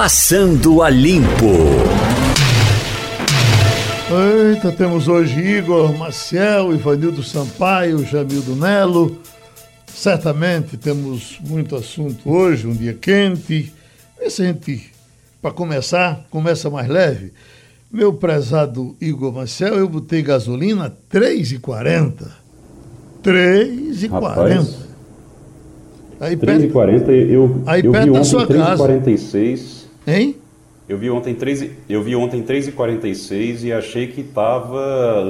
Passando a Limpo. Eita, temos hoje Igor Maciel, Ivanildo Sampaio, Jamildo Nelo. Certamente temos muito assunto hoje, um dia quente. Vê se a gente, para começar, começa mais leve. Meu prezado Igor Maciel, eu botei gasolina R$ 3,40. R$ 3,40. Aí 3,40 eu, aí eu perto vi ontem sua 3,46. Hein? Eu vi ontem 13, eu vi ontem 3,46 e achei que estava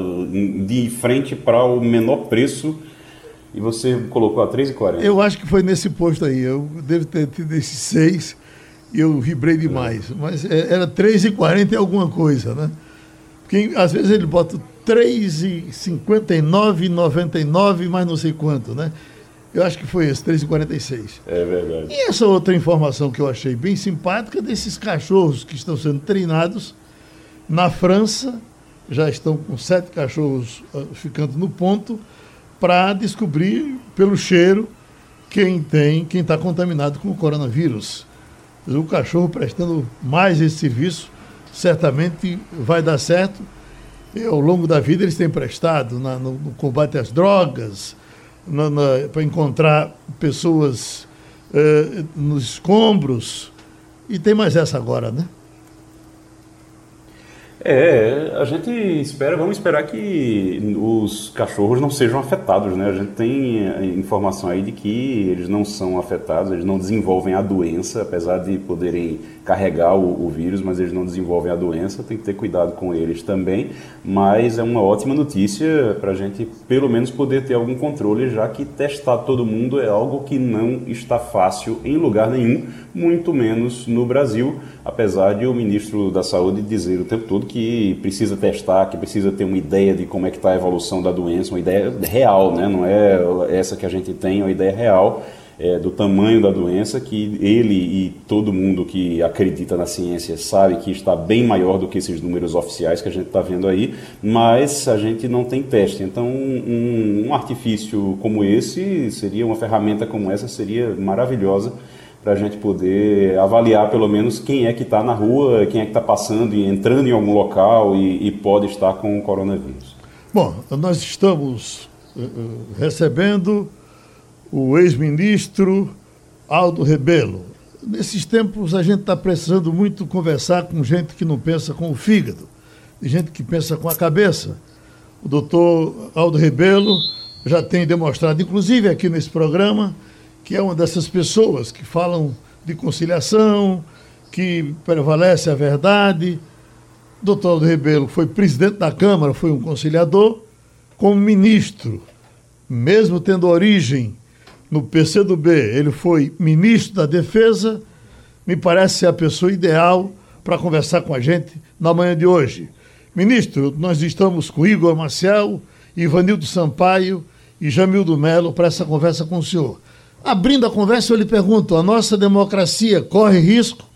de frente para o menor preço e você colocou a 3,40. Eu acho que foi nesse posto aí. Eu devo ter tido esses seis e eu vibrei demais. É. Mas era 3,40 e alguma coisa, né? Porque às vezes ele bota 3,59,99, mais não sei quanto, né? Eu acho que foi esse, 3,46. É verdade. E essa outra informação que eu achei bem simpática desses cachorros que estão sendo treinados na França, já estão com sete cachorros uh, ficando no ponto, para descobrir pelo cheiro quem tem, quem está contaminado com o coronavírus. O cachorro prestando mais esse serviço certamente vai dar certo. E ao longo da vida eles têm prestado na, no, no combate às drogas, para encontrar pessoas eh, nos escombros. E tem mais essa agora, né? É, a gente espera, vamos esperar que os cachorros não sejam afetados, né? A gente tem eh, informação aí de que eles não são afetados, eles não desenvolvem a doença, apesar de poderem carregar o, o, vírus, mas eles não desenvolvem a doença, tem que ter cuidado com eles também. Mas é uma ótima notícia para a gente, pelo menos, poder ter algum controle, já que testar todo mundo é algo que não está fácil em lugar nenhum, muito menos no Brasil, apesar de o ministro da Saúde dizer o tempo todo que precisa testar, que precisa ter uma ideia de como é que está a evolução da doença, uma ideia real, né? não é essa que a gente tem, é uma ideia real é, do tamanho da doença, que ele e todo mundo que acredita na ciência sabe que está bem maior do que esses números oficiais que a gente está vendo aí, mas a gente não tem teste. Então, um, um artifício como esse seria, uma ferramenta como essa seria maravilhosa para a gente poder avaliar pelo menos quem é que está na rua, quem é que está passando e entrando em algum local e, e, pode estar com o coronavírus. Bom, nós estamos uh, recebendo o ex-ministro Aldo Rebelo. Nesses tempos a gente está precisando muito conversar com gente que não pensa com o fígado, gente que pensa com a cabeça. O doutor Aldo Rebelo já tem demonstrado, inclusive aqui nesse programa, que é uma dessas pessoas que falam de conciliação, que prevalece a verdade. Doutor Aldo Rebelo foi presidente da Câmara, foi um conciliador, como ministro, mesmo tendo origem no PCdoB, ele foi ministro da Defesa, me parece ser a pessoa ideal para conversar com a gente na manhã de hoje. Ministro, nós estamos com Igor Marcel, Ivanildo Sampaio e Jamildo Melo para essa conversa com o senhor. Abrindo a conversa, eu lhe pergunto: a nossa democracia corre risco?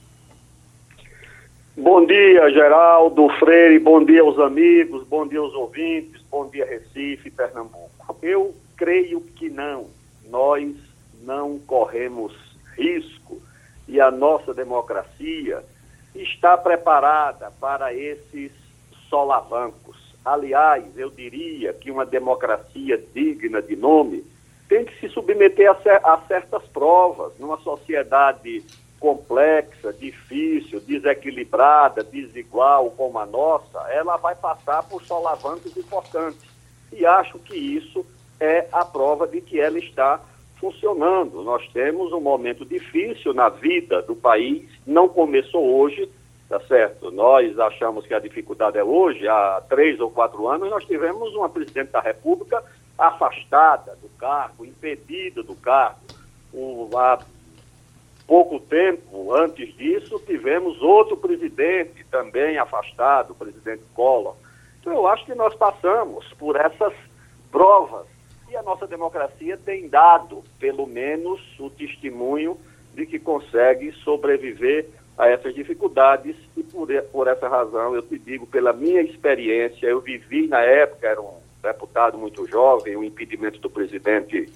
Bom dia, Geraldo Freire, bom dia aos amigos, bom dia aos ouvintes, bom dia, Recife, Pernambuco. Eu creio que não nós não corremos risco e a nossa democracia está preparada para esses solavancos. Aliás, eu diria que uma democracia digna de nome tem que se submeter a, certas provas. Numa sociedade complexa, difícil, desequilibrada, desigual como a nossa, ela vai passar por solavancos importantes. E acho que isso é a prova de que ela está funcionando. Nós temos um momento difícil na vida do país, não começou hoje, tá certo? Nós achamos que a dificuldade é hoje, há três ou quatro anos, nós tivemos uma presidente da República afastada do cargo, impedida do cargo. O, há pouco tempo antes disso, tivemos outro presidente também afastado, o presidente Collor. Então, eu acho que nós passamos por essas provas e a nossa democracia tem dado, pelo menos, o testemunho de que consegue sobreviver a essas dificuldades e por, por essa razão eu te digo, pela minha experiência, eu vivi na época, era um deputado muito jovem, o impedimento do presidente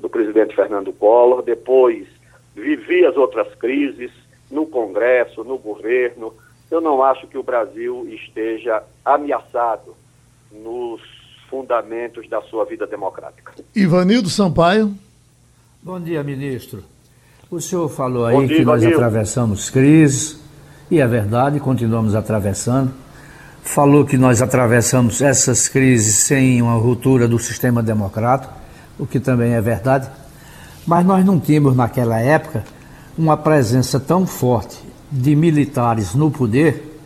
do presidente Fernando Collor, depois vivi as outras crises, no Congresso, no governo. Eu não acho que o Brasil esteja ameaçado nos fundamentos da sua vida democrática. Ivanildo Sampaio. Bom dia, ministro. O senhor falou aí dia, que nós atravessamos crises, e é verdade, continuamos atravessando. Falou que nós atravessamos essas crises sem uma ruptura do sistema democrático, o que também é verdade. Mas nós não tínhamos naquela época uma presença tão forte de militares no poder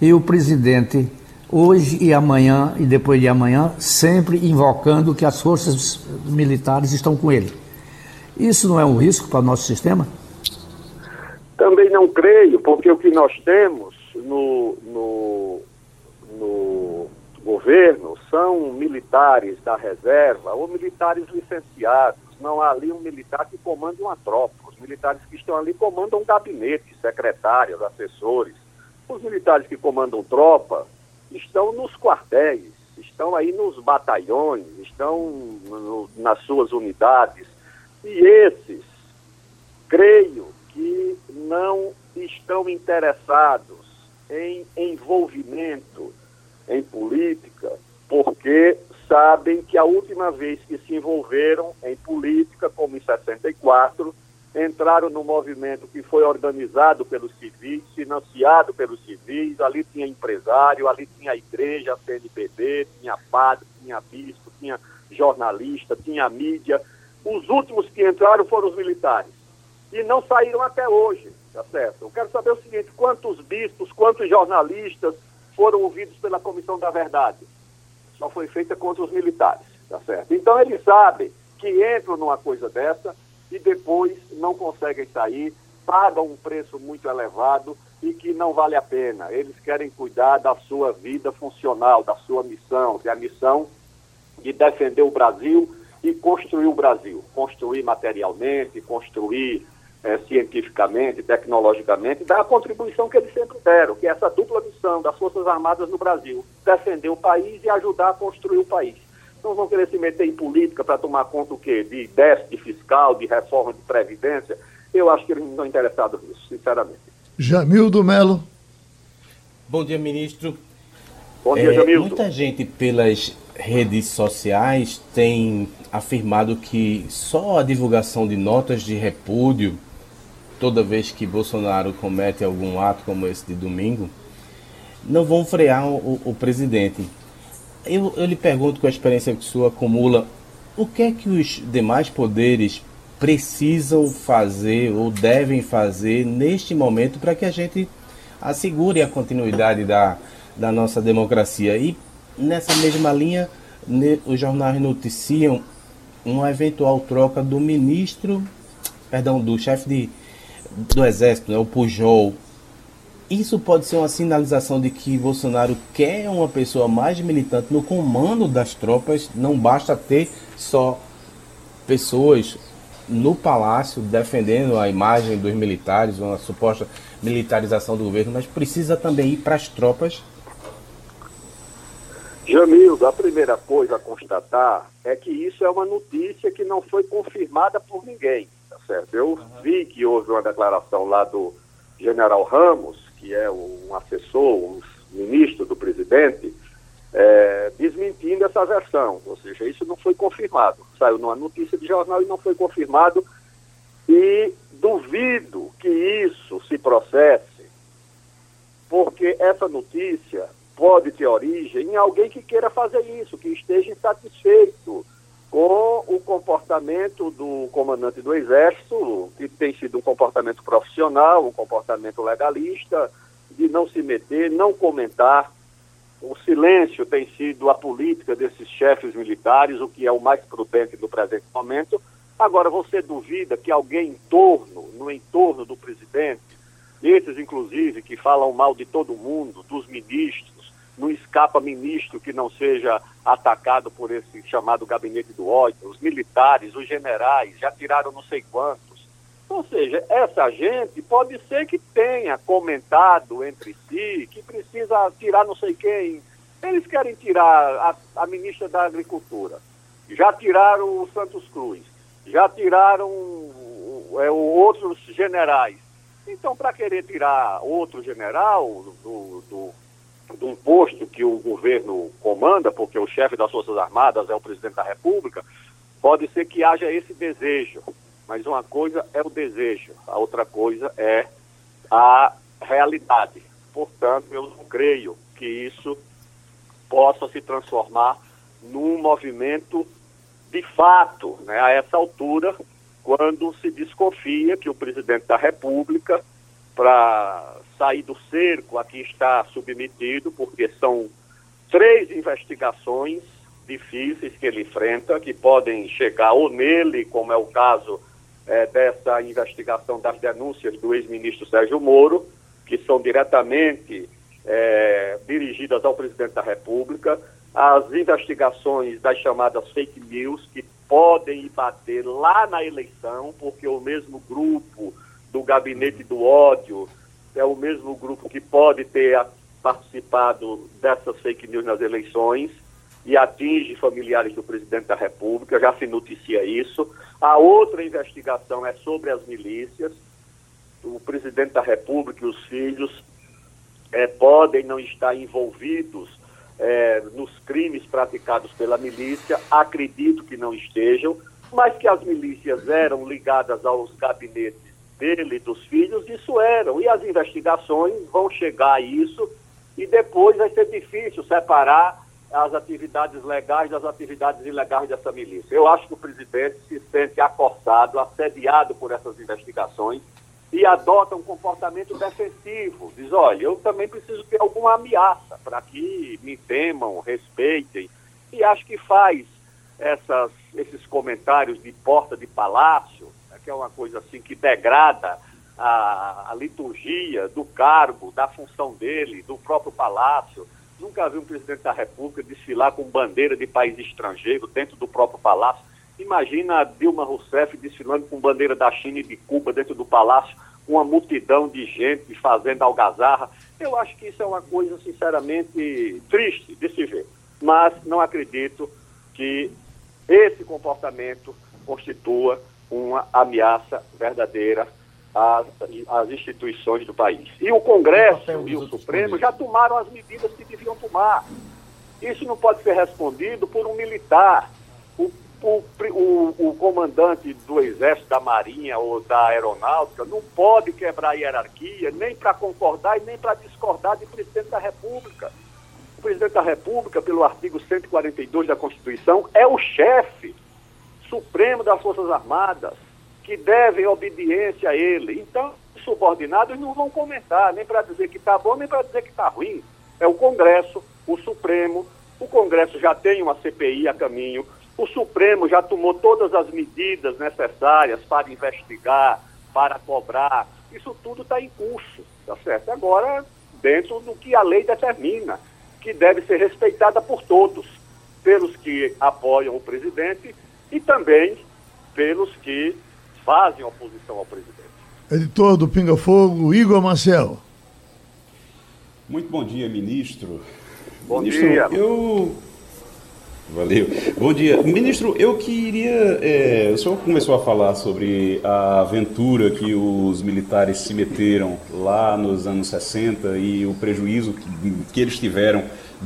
e o presidente hoje e amanhã e depois de amanhã sempre invocando que as forças militares estão com ele. Isso não é um risco para o nosso sistema? Também não creio, porque o que nós temos no, no, no governo são militares da reserva ou militares licenciados. Não há ali um militar que comanda uma tropa. Os militares que estão ali comandam um gabinete, secretários, assessores. Os militares que comandam tropa estão nos quartéis, estão aí nos batalhões, estão no, nas suas unidades. E esses, creio que não estão interessados em envolvimento em política, porque sabem que a última vez que se envolveram em política, como em 64, entraram no movimento que foi organizado pelos civis, financiado pelos civis, ali tinha empresário, ali tinha igreja, a tinha padre, tinha bispo, tinha jornalista, tinha mídia. Os últimos que entraram foram os militares. E não saíram até hoje, tá certo? Eu quero saber o seguinte, quantos bispos, quantos jornalistas foram ouvidos pela Comissão da Verdade? Só foi feita contra os militares, tá certo? Então eles sabem que entram numa coisa dessa e depois não conseguem sair, pagam um preço muito elevado e que não vale a pena. Eles querem cuidar da sua vida funcional, da sua missão, que é a missão de defender o Brasil e construir o Brasil. Construir materialmente, construir é, cientificamente, tecnologicamente, dar a contribuição que eles sempre deram, que é essa dupla missão das Forças Armadas no Brasil, defender o país e ajudar a construir o país. Não vão querer se meter em política para tomar conta o quê? De déficit fiscal, de reforma de previdência. Eu acho que eles não estão interessados nisso, sinceramente. Jamildo Melo. Bom dia, ministro. Bom dia, é, Jamildo. Muita gente pelas redes sociais tem afirmado que só a divulgação de notas de repúdio toda vez que Bolsonaro comete algum ato como esse de domingo, não vão frear o, o presidente. Eu, eu lhe pergunto, com a experiência que o senhor acumula, o que é que os demais poderes precisam fazer ou devem fazer neste momento para que a gente assegure a continuidade da, da nossa democracia? E nessa mesma linha, os jornais noticiam uma eventual troca do ministro, perdão, do chefe de do Exército, né, o Pujol, isso pode ser uma sinalização de que Bolsonaro quer uma pessoa mais militante no comando das tropas, não basta ter só pessoas no palácio defendendo a imagem dos militares, uma suposta militarização do governo, mas precisa também ir para as tropas. Jamil, a primeira coisa a constatar é que isso é uma notícia que não foi confirmada por ninguém certo? Eu vi que houve uma declaração lá do general Ramos, que é um assessor, um ministro do presidente, é, desmentindo essa versão. Ou seja, isso não foi confirmado. Saiu numa notícia de jornal e não foi confirmado. E duvido que isso se processe, porque essa notícia pode ter origem em alguém que queira fazer isso, que esteja insatisfeito com o comportamento do comandante do Exército, que tem sido um comportamento profissional, um comportamento legalista, de não se meter, não comentar. O silêncio tem sido a política desses chefes militares, o que é o mais prudente no presente momento. Agora, você duvida que alguém em torno, no entorno do presidente, esses inclusive que falam mal de todo mundo, dos ministros, não escapa ministro que não seja atacado por esse chamado gabinete do ódio, os militares, os generais, já tiraram não sei quantos. Ou seja, essa gente pode ser que tenha comentado entre si que precisa tirar não sei quem. Eles querem tirar a, a ministra da Agricultura, já tiraram o Santos Cruz, já tiraram é, outros generais. Então, para querer tirar outro general do, do, de um posto que o governo comanda, porque o chefe das Forças Armadas é o presidente da República, pode ser que haja esse desejo. Mas uma coisa é o desejo, a outra coisa é a realidade. Portanto, eu não creio que isso possa se transformar num movimento de fato, né, a essa altura, quando se desconfia que o presidente da República, para sair do cerco a que está submetido, porque são três investigações difíceis que ele enfrenta, que podem chegar ou nele, como é o caso é, dessa investigação das denúncias do ex-ministro Sérgio Moro, que são diretamente é, dirigidas ao presidente da República, as investigações das chamadas fake news, que podem bater lá na eleição, porque o mesmo grupo do gabinete do ódio é o mesmo grupo que pode ter participado dessas fake news nas eleições e atinge familiares do presidente da República, já se noticia isso. A outra investigação é sobre as milícias. O presidente da República e os filhos é, podem não estar envolvidos é, nos crimes praticados pela milícia, acredito que não estejam, mas que as milícias eram ligadas aos gabinetes dele e dos filhos, isso eram. E as investigações vão chegar a isso e depois vai ser difícil separar as atividades legais das atividades ilegais dessa milícia. Eu acho que o presidente se sente acossado, assediado por essas investigações e adota um comportamento defensivo. Diz, olha, eu também preciso ter alguma ameaça para que me temam, respeitem. E acho que faz essas, esses comentários de porta de palácio, que é uma coisa assim que degrada a, a liturgia do cargo, da função dele, do próprio palácio Nunca vi um presidente da República desfilar com bandeira de país estrangeiro dentro do próprio palácio. Imagina a Dilma Rousseff desfilando com bandeira da China e de Cuba dentro do palácio, com uma multidão de gente fazendo algazarra. Eu acho que isso é uma coisa, sinceramente, triste de se ver. Mas não acredito que esse comportamento constitua uma ameaça verdadeira as, as instituições do país. E o Congresso e o Supremo já tomaram as medidas que deviam tomar. Isso não pode ser respondido por um militar. O, o, o, o comandante do Exército, da Marinha ou da Aeronáutica não pode quebrar a hierarquia nem para concordar e nem para discordar de presidente da República. O presidente da República, pelo artigo 142 da Constituição, é o chefe supremo das Forças Armadas que devem obediência a ele. Então, os subordinados não vão comentar, nem para dizer que está bom, nem para dizer que está ruim. É o Congresso, o Supremo. O Congresso já tem uma CPI a caminho. O Supremo já tomou todas as medidas necessárias para investigar, para cobrar. Isso tudo está em curso, tá certo? Agora, dentro do que a lei determina, que deve ser respeitada por todos, pelos que apoiam o presidente e também pelos que fazem oposição ao presidente. Editor do Pinga Fogo, Igor Marcel. Muito bom dia, ministro. Bom ministro, dia. Eu. Valeu. Bom dia. Ministro, eu queria. É, o senhor começou a falar sobre a aventura que os militares se meteram lá nos anos 60 e o prejuízo que, que eles tiveram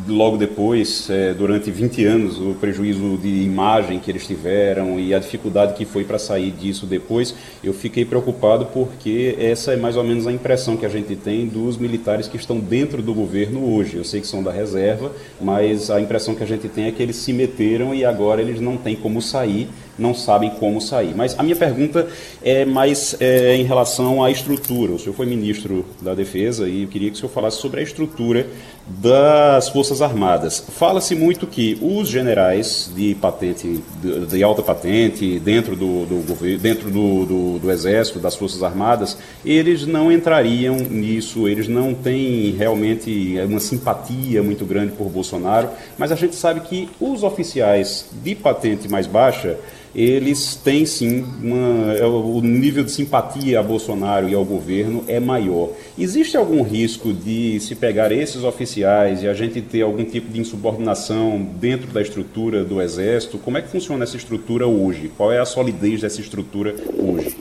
logo depois, é, durante 20 anos, o prejuízo de imagem que eles tiveram e a dificuldade que foi para sair disso depois, eu fiquei preocupado porque essa é mais ou menos a impressão que a gente tem dos militares que estão dentro do governo hoje. Eu sei que são da reserva, mas a impressão que a gente tem é que eles se meteram e agora eles não têm como sair não sabem como sair. Mas a minha pergunta é mais é, em relação à estrutura. O senhor foi ministro da Defesa e eu queria que o senhor falasse sobre a estrutura das Forças Armadas. Fala-se muito que os generais de patente, de, de alta patente, dentro do, do dentro do, do, do, Exército, das Forças Armadas, eles não entrariam nisso, eles não têm realmente uma simpatia muito grande por Bolsonaro, mas a gente sabe que os oficiais de patente mais baixa eles têm sim uma, é, o nível de simpatia a Bolsonaro e ao governo é maior. Existe algum risco de se pegar esses oficiais e a gente ter algum tipo de insubordinação dentro da estrutura do Exército? Como é que funciona essa estrutura hoje? Qual é a solidez dessa estrutura hoje?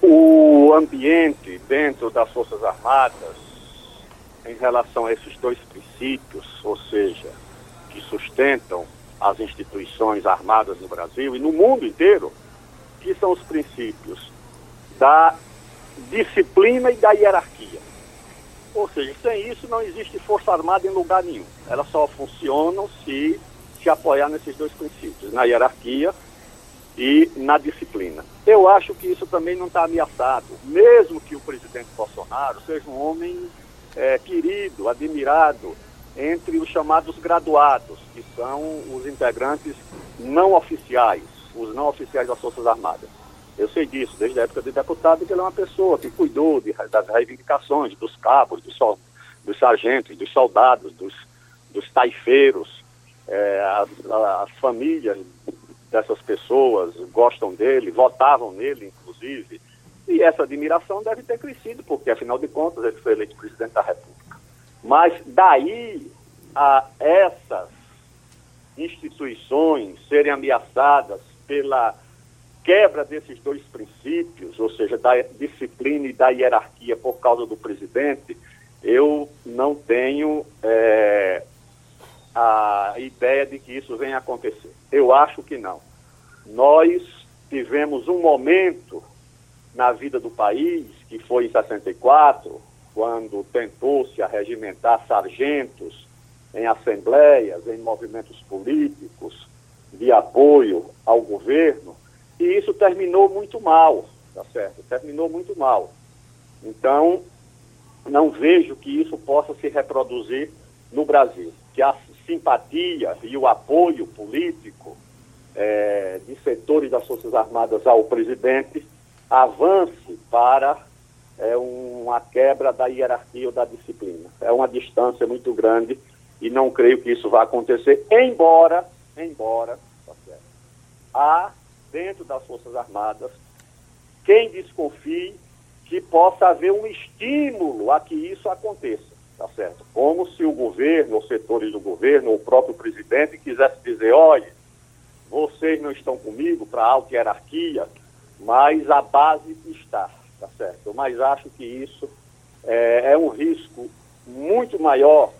O ambiente dentro das Forças Armadas em relação a esses dois princípios, ou seja, que sustentam as instituições armadas no Brasil e no mundo inteiro, que são os princípios da disciplina e da hierarquia. Ou seja, sem isso não existe força armada em lugar nenhum. Elas só funcionam se se apoiar nesses dois princípios, na hierarquia e na disciplina. Eu acho que isso também não está ameaçado, mesmo que o presidente Bolsonaro seja um homem é, querido, admirado entre os chamados graduados, que são os integrantes não oficiais, os não oficiais das Forças Armadas. Eu sei disso, desde a época de deputado, que ele é uma pessoa que cuidou de, das reivindicações dos cabos, dos, dos sargentos, dos soldados, dos, dos taifeiros. É, as, as famílias dessas pessoas gostam dele, votavam nele, inclusive. E essa admiração deve ter crescido, porque, afinal de contas, ele foi eleito presidente da República. Mas daí a essas instituições serem ameaçadas pela quebra desses dois princípios, ou seja, da disciplina e da hierarquia por causa do presidente, eu não tenho é, a ideia de que isso venha a acontecer. Eu acho que não. Nós tivemos um momento na vida do país, que foi em 64, quando tentou-se arregimentar sargentos em assembleias, em movimentos políticos de apoio ao governo, e isso terminou muito mal, tá certo? Terminou muito mal. Então, não vejo que isso possa se reproduzir no Brasil. Que a simpatia e o apoio político é, de setores das Forças Armadas ao presidente avance para é, uma quebra da hierarquia ou da disciplina. É uma distância muito grande e não creio que isso vá acontecer, embora, embora, tá há dentro das Forças Armadas quem desconfie que possa haver um estímulo a que isso aconteça, tá certo? Como se o governo, ou setores do governo, o próprio presidente quisesse dizer, olha, vocês não estão comigo para alta hierarquia, mas a base está, tá certo? Mas acho que isso é, é um risco muito maior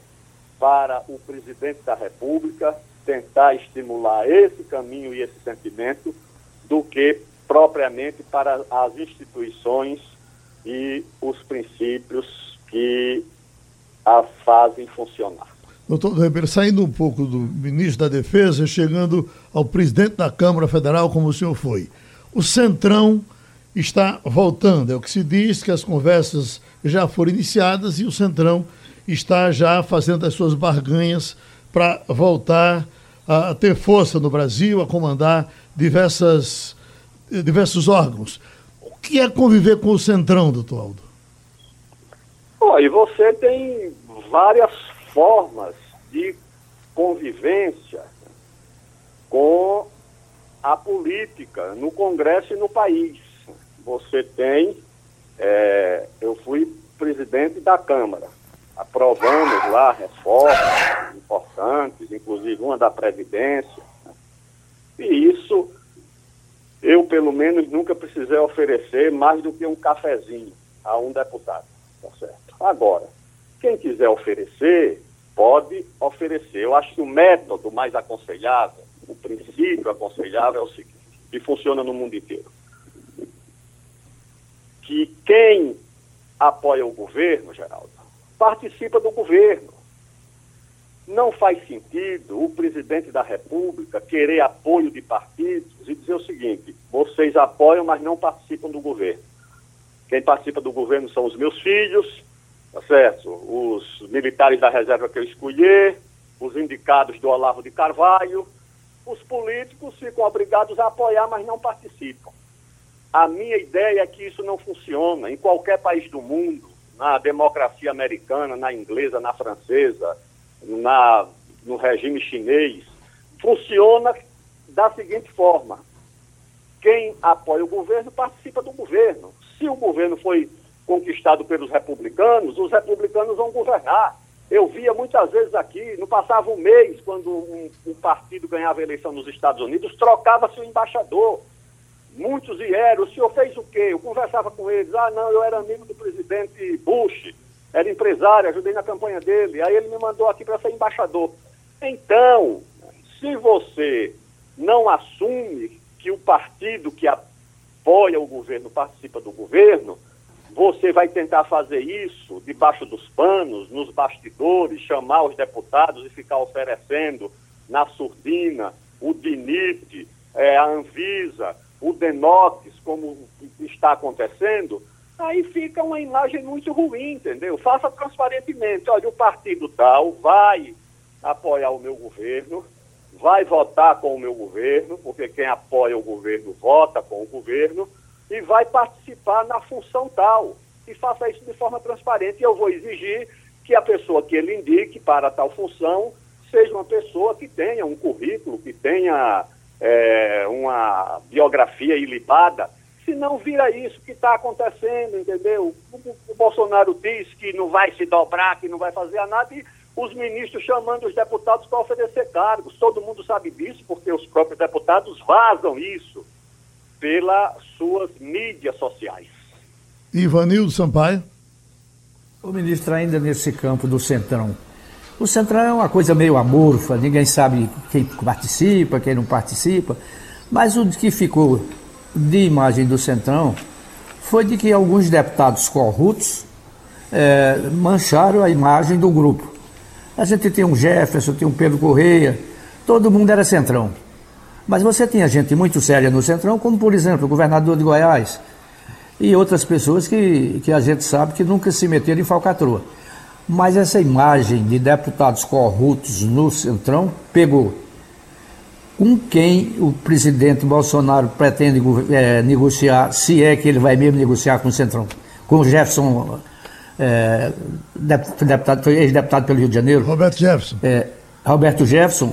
para o presidente da República tentar estimular esse caminho e esse sentimento do que propriamente para as instituições e os princípios que a fazem funcionar. Doutor Ribeiro, saindo um pouco do ministro da Defesa, chegando ao presidente da Câmara Federal, como o senhor foi. O Centrão está voltando. É o que se diz que as conversas já foram iniciadas e o Centrão está já fazendo as suas barganhas para voltar a ter força no Brasil, a comandar diversas, diversos órgãos. O que é conviver com o Centrão, doutor Aldo? Oh, e você tem várias formas de convivência com a política no Congresso e no país. Você tem, é, eu fui presidente da Câmara, aprovamos lá reformas importantes, inclusive uma da Previdência. E isso, eu pelo menos nunca precisei oferecer mais do que um cafezinho a um deputado, tá certo? Agora, quem quiser oferecer, pode oferecer. Eu acho que o método mais aconselhável, o princípio aconselhável é o seguinte, que funciona no mundo inteiro. Que quem apoia o governo, Geraldo, participa do governo. Não faz sentido o presidente da República querer apoio de partidos e dizer o seguinte: vocês apoiam, mas não participam do governo. Quem participa do governo são os meus filhos, tá certo? Os militares da reserva que eu escolhi, os indicados do Olavo de Carvalho. Os políticos ficam obrigados a apoiar, mas não participam. A minha ideia é que isso não funciona. Em qualquer país do mundo, na democracia americana, na inglesa, na francesa, na, no regime chinês, funciona da seguinte forma: quem apoia o governo participa do governo. Se o governo foi conquistado pelos republicanos, os republicanos vão governar. Eu via muitas vezes aqui, não passava um mês, quando um, um partido ganhava eleição nos Estados Unidos, trocava-se o embaixador. Muitos vieram, o senhor fez o quê? Eu conversava com eles, ah, não, eu era amigo do presidente Bush, era empresário, ajudei na campanha dele, aí ele me mandou aqui para ser embaixador. Então, se você não assume que o partido que apoia o governo participa do governo, você vai tentar fazer isso debaixo dos panos, nos bastidores, chamar os deputados e ficar oferecendo na surdina o DINIT, é, a Anvisa, o DENOX, como está acontecendo, aí fica uma imagem muito ruim, entendeu? Faça transparentemente. Olha, o partido tal vai apoiar o meu governo, vai votar com o meu governo, porque quem apoia o governo vota com o governo, e vai participar na função tal. E faça isso de forma transparente. E eu vou exigir que a pessoa que ele indique para tal função seja uma pessoa que tenha um currículo, que tenha é, uma biografia ilibada, se não vira isso que está acontecendo, entendeu? O, o, Bolsonaro diz que não vai se dobrar, que não vai fazer nada, e os ministros chamando os deputados para oferecer cargos. Todo mundo sabe disso, porque os próprios deputados vazam isso pelas suas mídias sociais. Ivanildo Sampaio. O ministro, ainda nesse campo do Centrão, o Centrão é uma coisa meio amorfa, ninguém sabe quem participa, quem não participa, mas o que ficou de imagem do Centrão foi de que alguns deputados corruptos é, mancharam a imagem do grupo. A gente tem um Jefferson, tem um Pedro Correia, todo mundo era Centrão. Mas você tinha gente muito séria no Centrão, como por exemplo o governador de Goiás e outras pessoas que, que a gente sabe que nunca se meteram em falcatrua. Mas essa imagem de deputados corruptos no Centrão pegou. Com quem o presidente Bolsonaro pretende é, negociar, se é que ele vai mesmo negociar com o Centrão? Com o Jefferson, é, deputado, ex-deputado pelo Rio de Janeiro? Roberto Jefferson. É, Roberto Jefferson,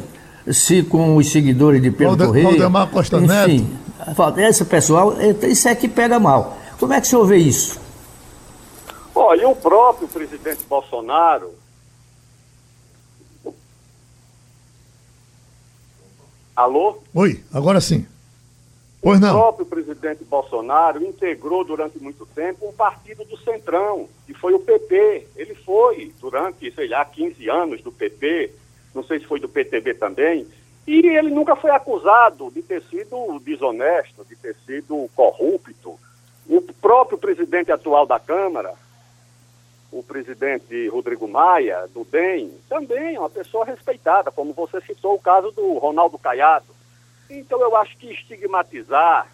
se com os seguidores de Pedro Valde, Correia. Valdemar Costa enfim, Neto. Esse pessoal, isso é que pega mal. Como é que o senhor vê isso? Olha, o próprio presidente Bolsonaro. Alô? Oi, agora sim. Pois não. O próprio presidente Bolsonaro integrou durante muito tempo um partido do Centrão, que foi o PP. Ele foi durante, sei lá, 15 anos do PP, não sei se foi do PTB também, e ele nunca foi acusado de ter sido desonesto, de ter sido corrupto. O próprio presidente atual da Câmara, o presidente Rodrigo Maia, do DEM, também é uma pessoa respeitada, como você citou o caso do Ronaldo Caiado. Então eu acho que estigmatizar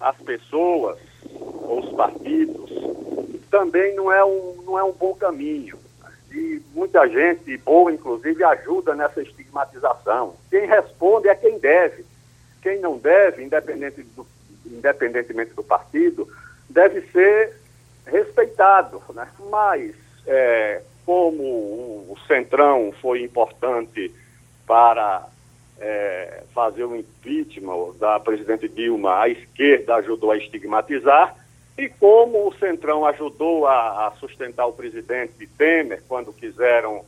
as pessoas ou os partidos também não é um, não é um bom caminho. E muita gente, boa inclusive, ajuda nessa estigmatização. Quem responde é quem deve. Quem não deve, independente do, independentemente do partido, deve ser respeitado, né? Mas é, como o, Centrão foi importante para é, fazer o impeachment da presidente Dilma, a esquerda ajudou a estigmatizar, e como o Centrão ajudou a, a sustentar o presidente Temer quando quiseram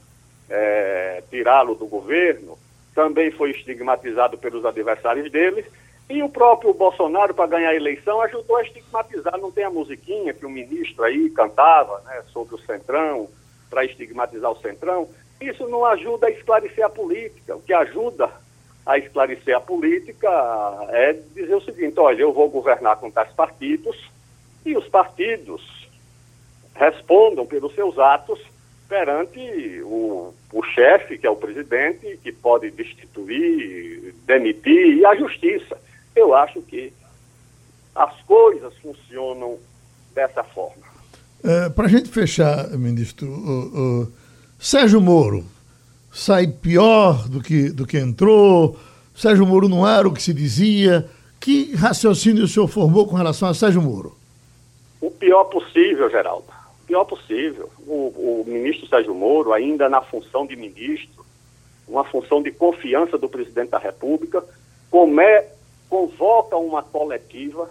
é, tirá-lo do governo, também foi estigmatizado pelos adversários dele. E o próprio Bolsonaro, para ganhar a eleição, ajudou a estigmatizar. Não tem a musiquinha que o ministro aí cantava né, sobre o Centrão, para estigmatizar o Centrão. Isso não ajuda a esclarecer a política. O que ajuda a esclarecer a política é dizer o seguinte: olha, eu vou governar com tais partidos e os partidos respondam pelos seus atos perante o, o chefe, que é o presidente, que pode destituir, demitir, e a justiça. Eu acho que as coisas funcionam dessa forma. É, Para a gente fechar, ministro, o, o, Sérgio Moro sai pior do que, do que entrou. Sérgio Moro não era o que se dizia. Que raciocínio o senhor formou com relação a Sérgio Moro? O pior possível, Geraldo. O pior possível. O, o ministro Sérgio Moro, ainda na função de ministro, uma função de confiança do presidente da República, come, convoca uma coletiva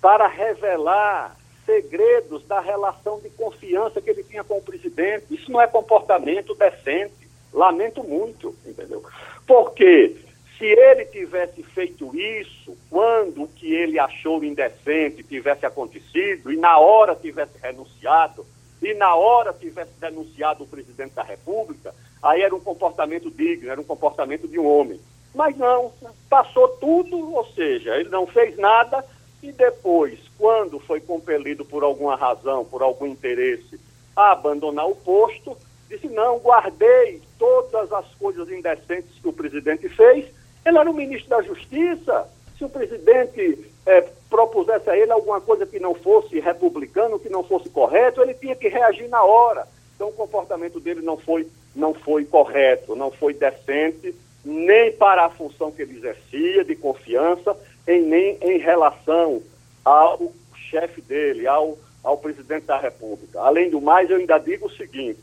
para revelar segredos da relação de confiança que ele tinha com o presidente. Isso não é comportamento decente. Lamento muito, entendeu? Porque se ele tivesse feito isso quando o que achou indecente tivesse acontecido e na hora tivesse renunciado e na hora tivesse denunciado o presidente da República, aí era um comportamento digno, era um comportamento de um homem. Mas não, passou tudo, ou seja, ele não fez nada e depois, quando foi compelido por alguma razão, por algum interesse, a abandonar o posto, disse: não, guardei todas as coisas indecentes que o presidente fez. Ele era o ministro da Justiça. Se o presidente é, propusesse a ele alguma coisa que não fosse republicano, que não fosse correto, ele tinha que reagir na hora. Então o comportamento dele não foi, não foi correto, não foi decente, nem para a função que ele exercia de confiança, em, nem em relação ao chefe dele, ao, ao presidente da República. Além do mais, eu ainda digo o seguinte: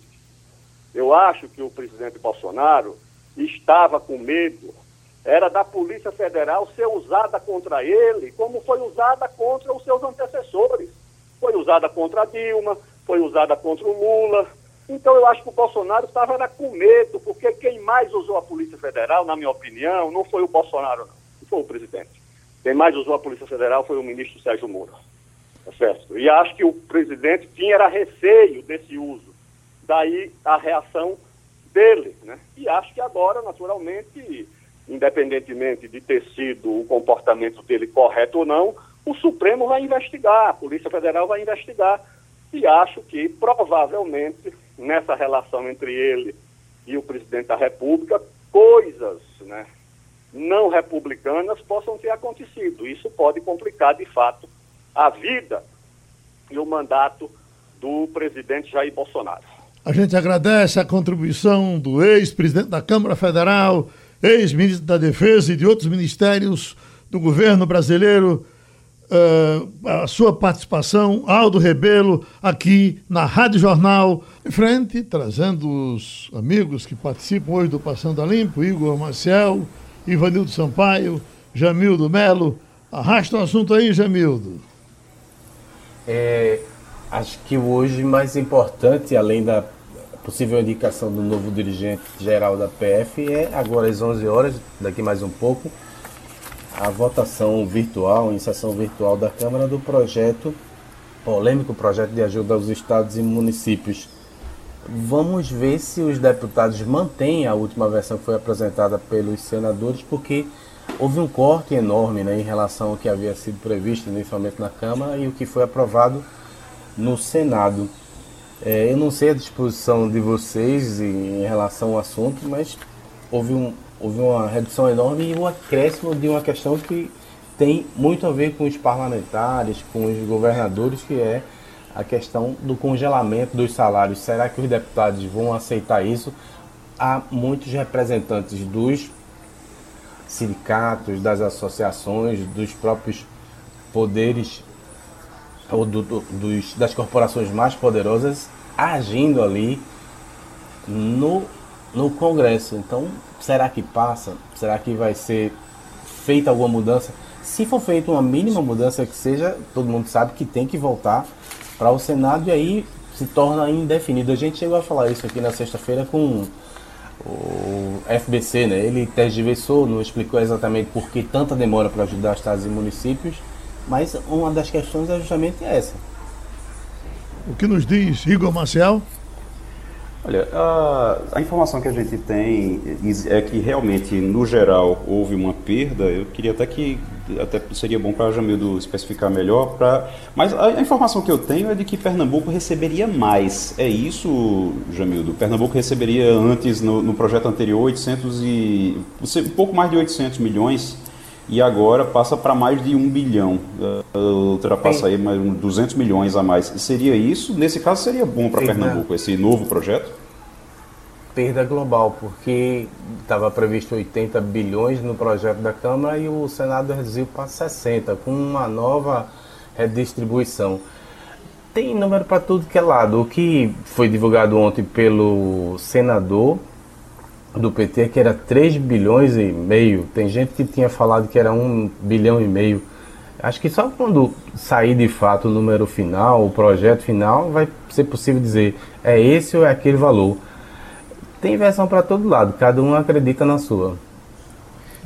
eu acho que o presidente Bolsonaro estava com medo, era da Polícia Federal ser usada contra ele, como foi usada contra os seus antecessores. Foi usada contra a Dilma, foi usada contra o Lula. Então eu acho que o Bolsonaro estava com medo, porque quem mais usou a Polícia Federal, na minha opinião, não foi o Bolsonaro, não, foi o presidente. Quem mais usou a Polícia Federal foi o ministro Sérgio Moro. Tá certo? E acho que o presidente tinha era receio desse uso daí a reação dele. Né? E acho que agora, naturalmente, independentemente de ter sido o comportamento dele correto ou não, o Supremo vai investigar, a Polícia Federal vai investigar. E acho que, provavelmente, nessa relação entre ele e o presidente da República, coisas né, não republicanas possam ter acontecido. Isso pode complicar, de fato, a vida e o mandato do presidente Jair Bolsonaro. A gente agradece a contribuição do ex-presidente da Câmara Federal, ex-ministro da Defesa e de outros ministérios do governo brasileiro, uh, a sua participação, Aldo Rebelo, aqui na Rádio Jornal, em frente, trazendo os amigos que participam hoje do Passando a Limpo, Igor Maciel, Ivanildo Sampaio, Jamildo Melo. Arrasta o assunto aí, Jamildo. É, acho que hoje mais importante, além da possível indicação do novo dirigente geral da PF, é agora às 11 horas, daqui mais um pouco, a votação virtual, em sessão virtual da Câmara do projeto, polêmico projeto de ajuda aos estados e municípios. Vamos ver se os deputados mantêm a última versão que foi apresentada pelos senadores, porque houve um corte enorme né, em relação ao que havia sido previsto inicialmente na Câmara e o que foi aprovado no Senado. É, eu não sei a disposição de vocês em, relação ao assunto, mas houve, um, houve uma redução enorme e um acréscimo de uma questão que tem muito a ver com os parlamentares, com os governadores, que é a questão do congelamento dos salários. Será que os deputados vão aceitar isso? Há muitos representantes dos sindicatos, das associações, dos próprios poderes ou do, do, dos, das corporações mais poderosas agindo ali no, no Congresso. Então, será que passa? Será que vai ser feita alguma mudança? Se for feita uma mínima mudança que seja, todo mundo sabe que tem que voltar para o Senado e aí se torna indefinido. A gente chegou a falar isso aqui na sexta-feira com o FBC, né? Ele tergiversou, não explicou exatamente por que tanta demora para ajudar estados e municípios mas uma das questões é justamente essa. O que nos diz Igor Marcial? Olha, a, a, informação que a gente tem é que realmente, no geral, houve uma perda. Eu queria até que até seria bom para Jamildo especificar melhor. Pra, mas a, a, informação que eu tenho é de que Pernambuco receberia mais. É isso, Jamildo? Pernambuco receberia antes, no, no projeto anterior, 800 e um pouco mais de 800 milhões e agora passa para mais de um bilhão, uh, ultrapassa aí mais uns 200 milhões a mais. Seria isso? Nesse caso seria bom para Pernambuco esse novo projeto? Perda global, porque estava previsto 80 bilhões no projeto da Câmara e o Senado reduziu para 60, com uma nova redistribuição. Tem número para tudo que é lado. O que foi divulgado ontem pelo senador do PT que era 3 bilhões e meio. Tem gente que tinha falado que era 1 bilhão e meio. Acho que só quando sair de fato o número final, o projeto final, vai ser possível dizer é esse ou é aquele valor. Tem versão para todo lado, cada um acredita na sua.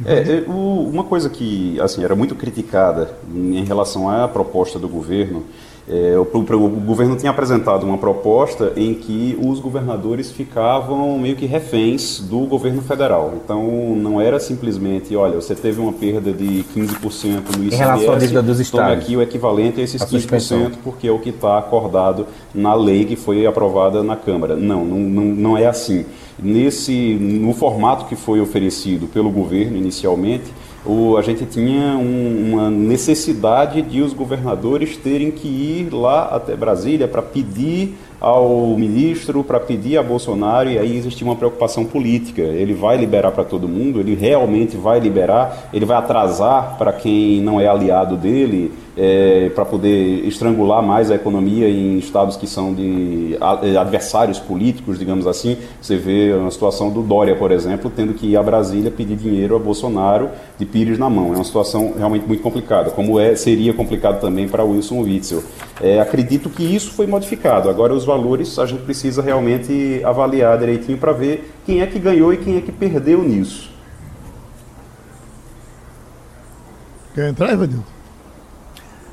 É, é uma coisa que assim era muito criticada em relação à proposta do governo é, o, o, governo tinha apresentado uma proposta em que os governadores ficavam meio que reféns do governo federal. Então, não era simplesmente, olha, você teve uma perda de 15% no ICMS, em relação à dívida dos estados. tome aqui o equivalente a esses a 15%, suspensão. porque é o que está acordado na lei que foi aprovada na Câmara. Não, não, não, não é assim. Nesse, no formato que foi oferecido pelo governo inicialmente, o, a gente tinha um, uma necessidade de os governadores terem que ir lá até Brasília para pedir ao ministro, para pedir a Bolsonaro, e aí existia uma preocupação política. Ele vai liberar para todo mundo, ele realmente vai liberar, ele vai atrasar para quem não é aliado dele é, para poder estrangular mais a economia em estados que são de é, adversários políticos, digamos assim. Você vê a situação do Dória, por exemplo, tendo que ir a Brasília pedir dinheiro a Bolsonaro de Pires na mão. É uma situação realmente muito complicada, como é, seria complicado também para Wilson Witzel. É, acredito que isso foi modificado. Agora, os valores a gente precisa realmente avaliar direitinho para ver quem é que ganhou e quem é que perdeu nisso. Quer entrar, Evanildo?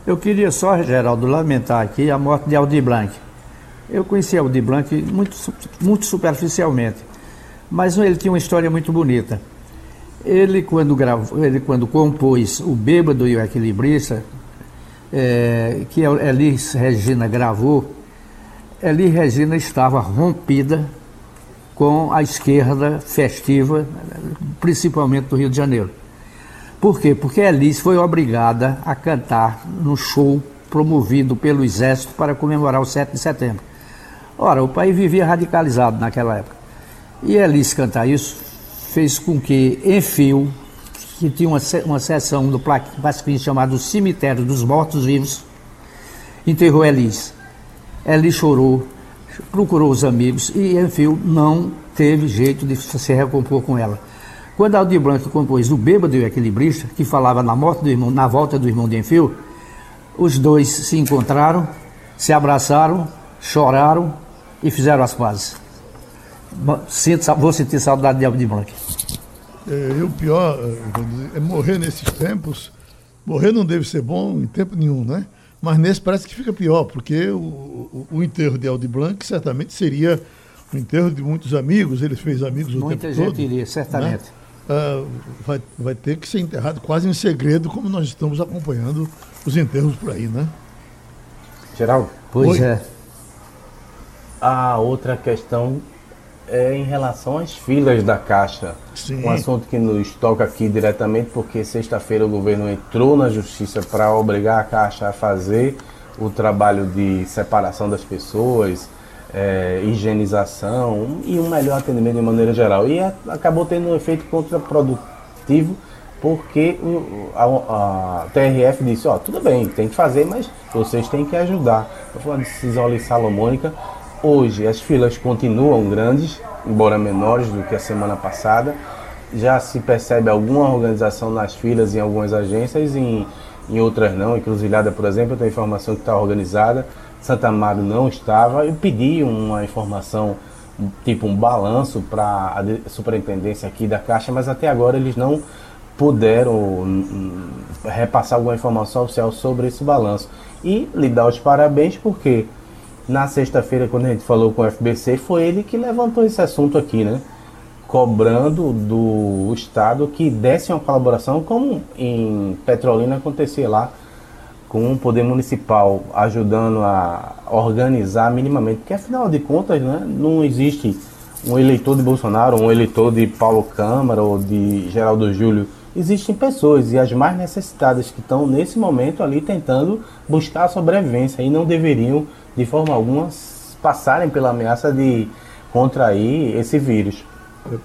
Eu queria só, Geraldo, lamentar aqui a morte de Aldir Blanc. Eu conheci Aldir Blanc muito, muito superficialmente, mas ele tinha uma história muito bonita. Ele quando, gravou, ele, quando compôs O Bêbado e o Equilibrista, é, que Elis Regina gravou, Elis Regina estava rompida com a esquerda festiva, principalmente do Rio de Janeiro. Por quê? Porque Elis foi obrigada a cantar no show promovido pelo Exército para comemorar o 7 de setembro. Ora, o país vivia radicalizado naquela época. E Elis cantar isso fez com que Enfio, que tinha uma, uma seção do Pasquim chamado Cemitério dos Mortos-Vivos, enterrou Elis. Elis chorou, procurou os amigos e Enfio não teve jeito de se recompor com ela. Quando Aldir Blanc compôs O Bêbado e o Equilibrista, que falava na, morte do irmão, na volta do irmão de Enfio, os dois se encontraram, se abraçaram, choraram e fizeram as pazes. Sinto, vou sentir saudade de Aldir Blanc. É, e o pior é morrer nesses tempos. Morrer não deve ser bom em tempo nenhum, né? Mas nesse parece que fica pior, porque o, o, o enterro de Aldir Blanc certamente seria o enterro de muitos amigos, ele fez amigos o Muita tempo gente todo. iria, certamente. Né? Uh, vai, vai ter que ser enterrado quase em segredo, como nós estamos acompanhando os enterros por aí, né? Geraldo? Pois Oi. é. A outra questão é em relação às filas da Caixa. Sim. Um assunto que nos toca aqui diretamente, porque sexta-feira o governo entrou na justiça para obrigar a Caixa a fazer o trabalho de separação das pessoas, é, higienização e um melhor atendimento de maneira geral. E a, acabou tendo um efeito contraprodutivo porque o, a, a, TRF disse, ó, tudo bem, tem que fazer, mas vocês têm que ajudar. Estou falando de cisole salomônica. Hoje as filas continuam grandes, embora menores do que a semana passada. Já se percebe alguma organização nas filas em algumas agências, em, em outras não. Encruzilhada, por exemplo, eu tenho informação que está organizada Santa Amaro não estava. Eu pedi uma informação, tipo um balanço para a superintendência aqui da Caixa, mas até agora eles não puderam hum, hum, repassar alguma informação oficial sobre esse balanço. E lhe dar os parabéns porque na sexta-feira, quando a gente falou com o FBC, foi ele que levantou esse assunto aqui, né? Cobrando do Estado que desse uma colaboração, como em Petrolina acontecia lá com o poder municipal ajudando a organizar minimamente, porque afinal de contas né, não existe um eleitor de Bolsonaro, um eleitor de Paulo Câmara ou de Geraldo Júlio. Existem pessoas e as mais necessitadas que estão nesse momento ali tentando buscar a sobrevivência e não deveriam de forma alguma passarem pela ameaça de contrair esse vírus.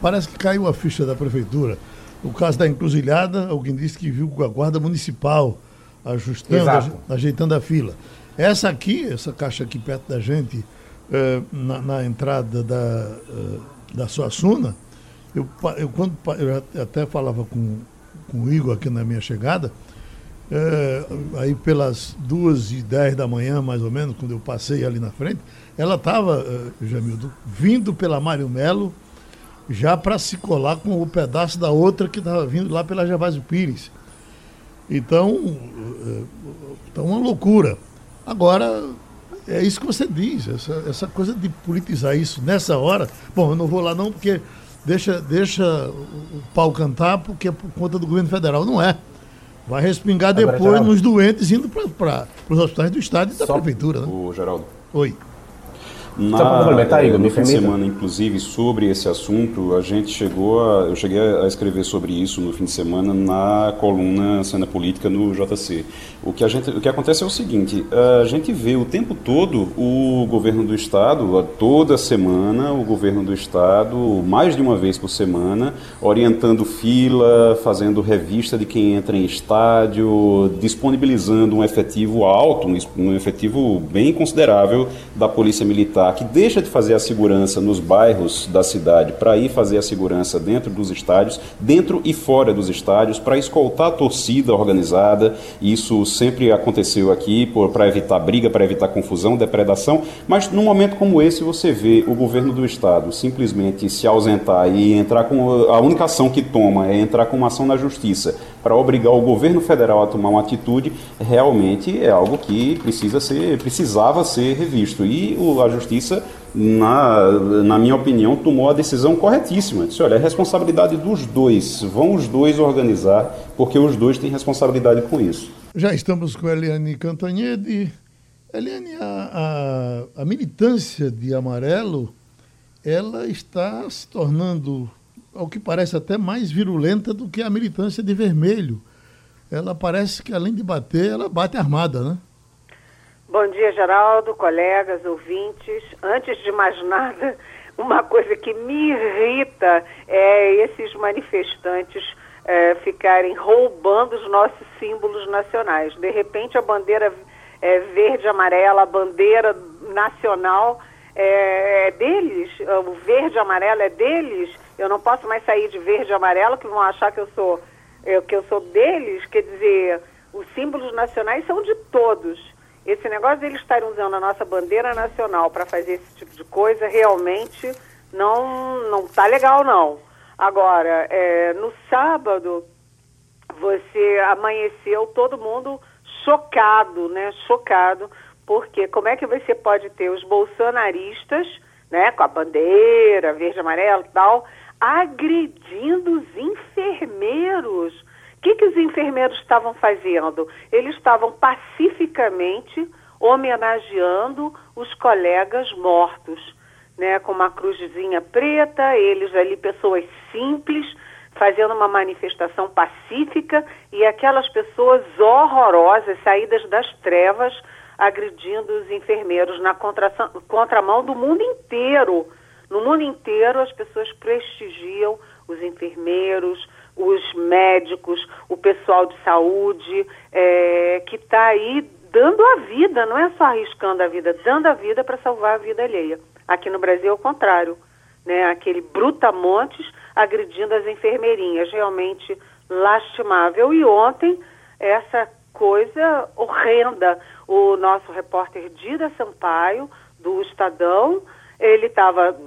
Parece que caiu a ficha da prefeitura. O caso da encruzilhada, alguém disse que viu com a guarda municipal ajustando, ajeitando a fila. Essa aqui, essa caixa aqui perto da gente, eh, na, na, entrada da, uh, da Suassuna, eu, eu, quando, eu até falava com, com o Igor aqui na minha chegada, eh, aí pelas duas e dez da manhã, mais ou menos, quando eu passei ali na frente, ela estava, Jamildo, vindo pela Mário Melo, já para se colar com o pedaço da outra que estava vindo lá pela Gervásio Pires. Então, está uma loucura. Agora, é isso que você diz, essa, essa coisa de politizar isso nessa hora. Bom, eu não vou lá não, porque deixa, deixa o pau cantar, porque é por conta do governo federal. Não é. Vai respingar Agora, depois Geraldo. nos doentes indo para os hospitais do Estado e da Prefeitura. Né? O Geraldo. Oi. Na, Só para complementar, Igor, no fim de semana, inclusive, sobre esse assunto, a gente chegou a, eu cheguei a escrever sobre isso no fim de semana na coluna Cena Política no JC. O que, a gente, o que acontece é o seguinte, a gente vê o tempo todo o governo do Estado, toda semana, o governo do Estado, mais de uma vez por semana, orientando fila, fazendo revista de quem entra em estádio, disponibilizando um efetivo alto, um efetivo bem considerável da Polícia Militar que deixa de fazer a segurança nos bairros da cidade para ir fazer a segurança dentro dos estádios, dentro e fora dos estádios, para escoltar a torcida organizada. Isso sempre aconteceu aqui para evitar briga, para evitar confusão, depredação. Mas num momento como esse, você vê o governo do estado simplesmente se ausentar e entrar com. A única ação que toma é entrar com uma ação na justiça para obrigar o governo federal a tomar uma atitude, realmente é algo que precisa ser, precisava ser revisto. E a justiça, na, na minha opinião, tomou a decisão corretíssima. Disse, olha, é responsabilidade dos dois, vão os dois organizar, porque os dois têm responsabilidade com isso. Já estamos com a Eliane Cantanhede. Eliane, a, a, a militância de amarelo, ela está se tornando ao que parece até mais virulenta do que a militância de vermelho. Ela parece que, além de bater, ela bate armada, né? Bom dia, Geraldo, colegas, ouvintes. Antes de mais nada, uma coisa que me irrita é esses manifestantes é, ficarem roubando os nossos símbolos nacionais. De repente, a bandeira é, verde amarela, a bandeira nacional é, é deles, o verde e amarelo é deles eu não posso mais sair de verde e amarelo, que vão achar que eu sou, eu, que eu sou deles. Quer dizer, os símbolos nacionais são de todos. Esse negócio de eles estarem usando a nossa bandeira nacional para fazer esse tipo de coisa realmente não não tá legal não. Agora, é, no sábado você amanheceu todo mundo chocado, né? Chocado, porque como é que você pode ter os bolsonaristas, né, com a bandeira verde amarelo e tal, agredindo os enfermeiros. O que, que os enfermeiros estavam fazendo? Eles estavam pacificamente homenageando os colegas mortos, né, com uma cruzinha preta, eles ali, pessoas simples, fazendo uma manifestação pacífica e aquelas pessoas horrorosas, saídas das trevas, agredindo os enfermeiros na contramão do mundo inteiro. No mundo inteiro, as pessoas prestigiam os enfermeiros, os médicos, o pessoal de saúde, é, que está aí dando a vida, não é só arriscando a vida, dando a vida para salvar a vida alheia. Aqui no Brasil é o contrário, né? Aquele brutamontes agredindo as enfermeirinhas, realmente lastimável. E ontem, essa coisa horrenda, o nosso repórter Dida Sampaio, do Estadão, ele estava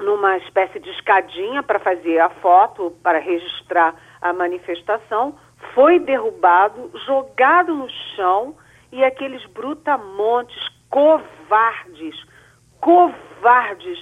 numa espécie de escadinha para fazer a foto, para registrar a manifestação, foi derrubado, jogado no chão e aqueles brutamontes covardes, covardes,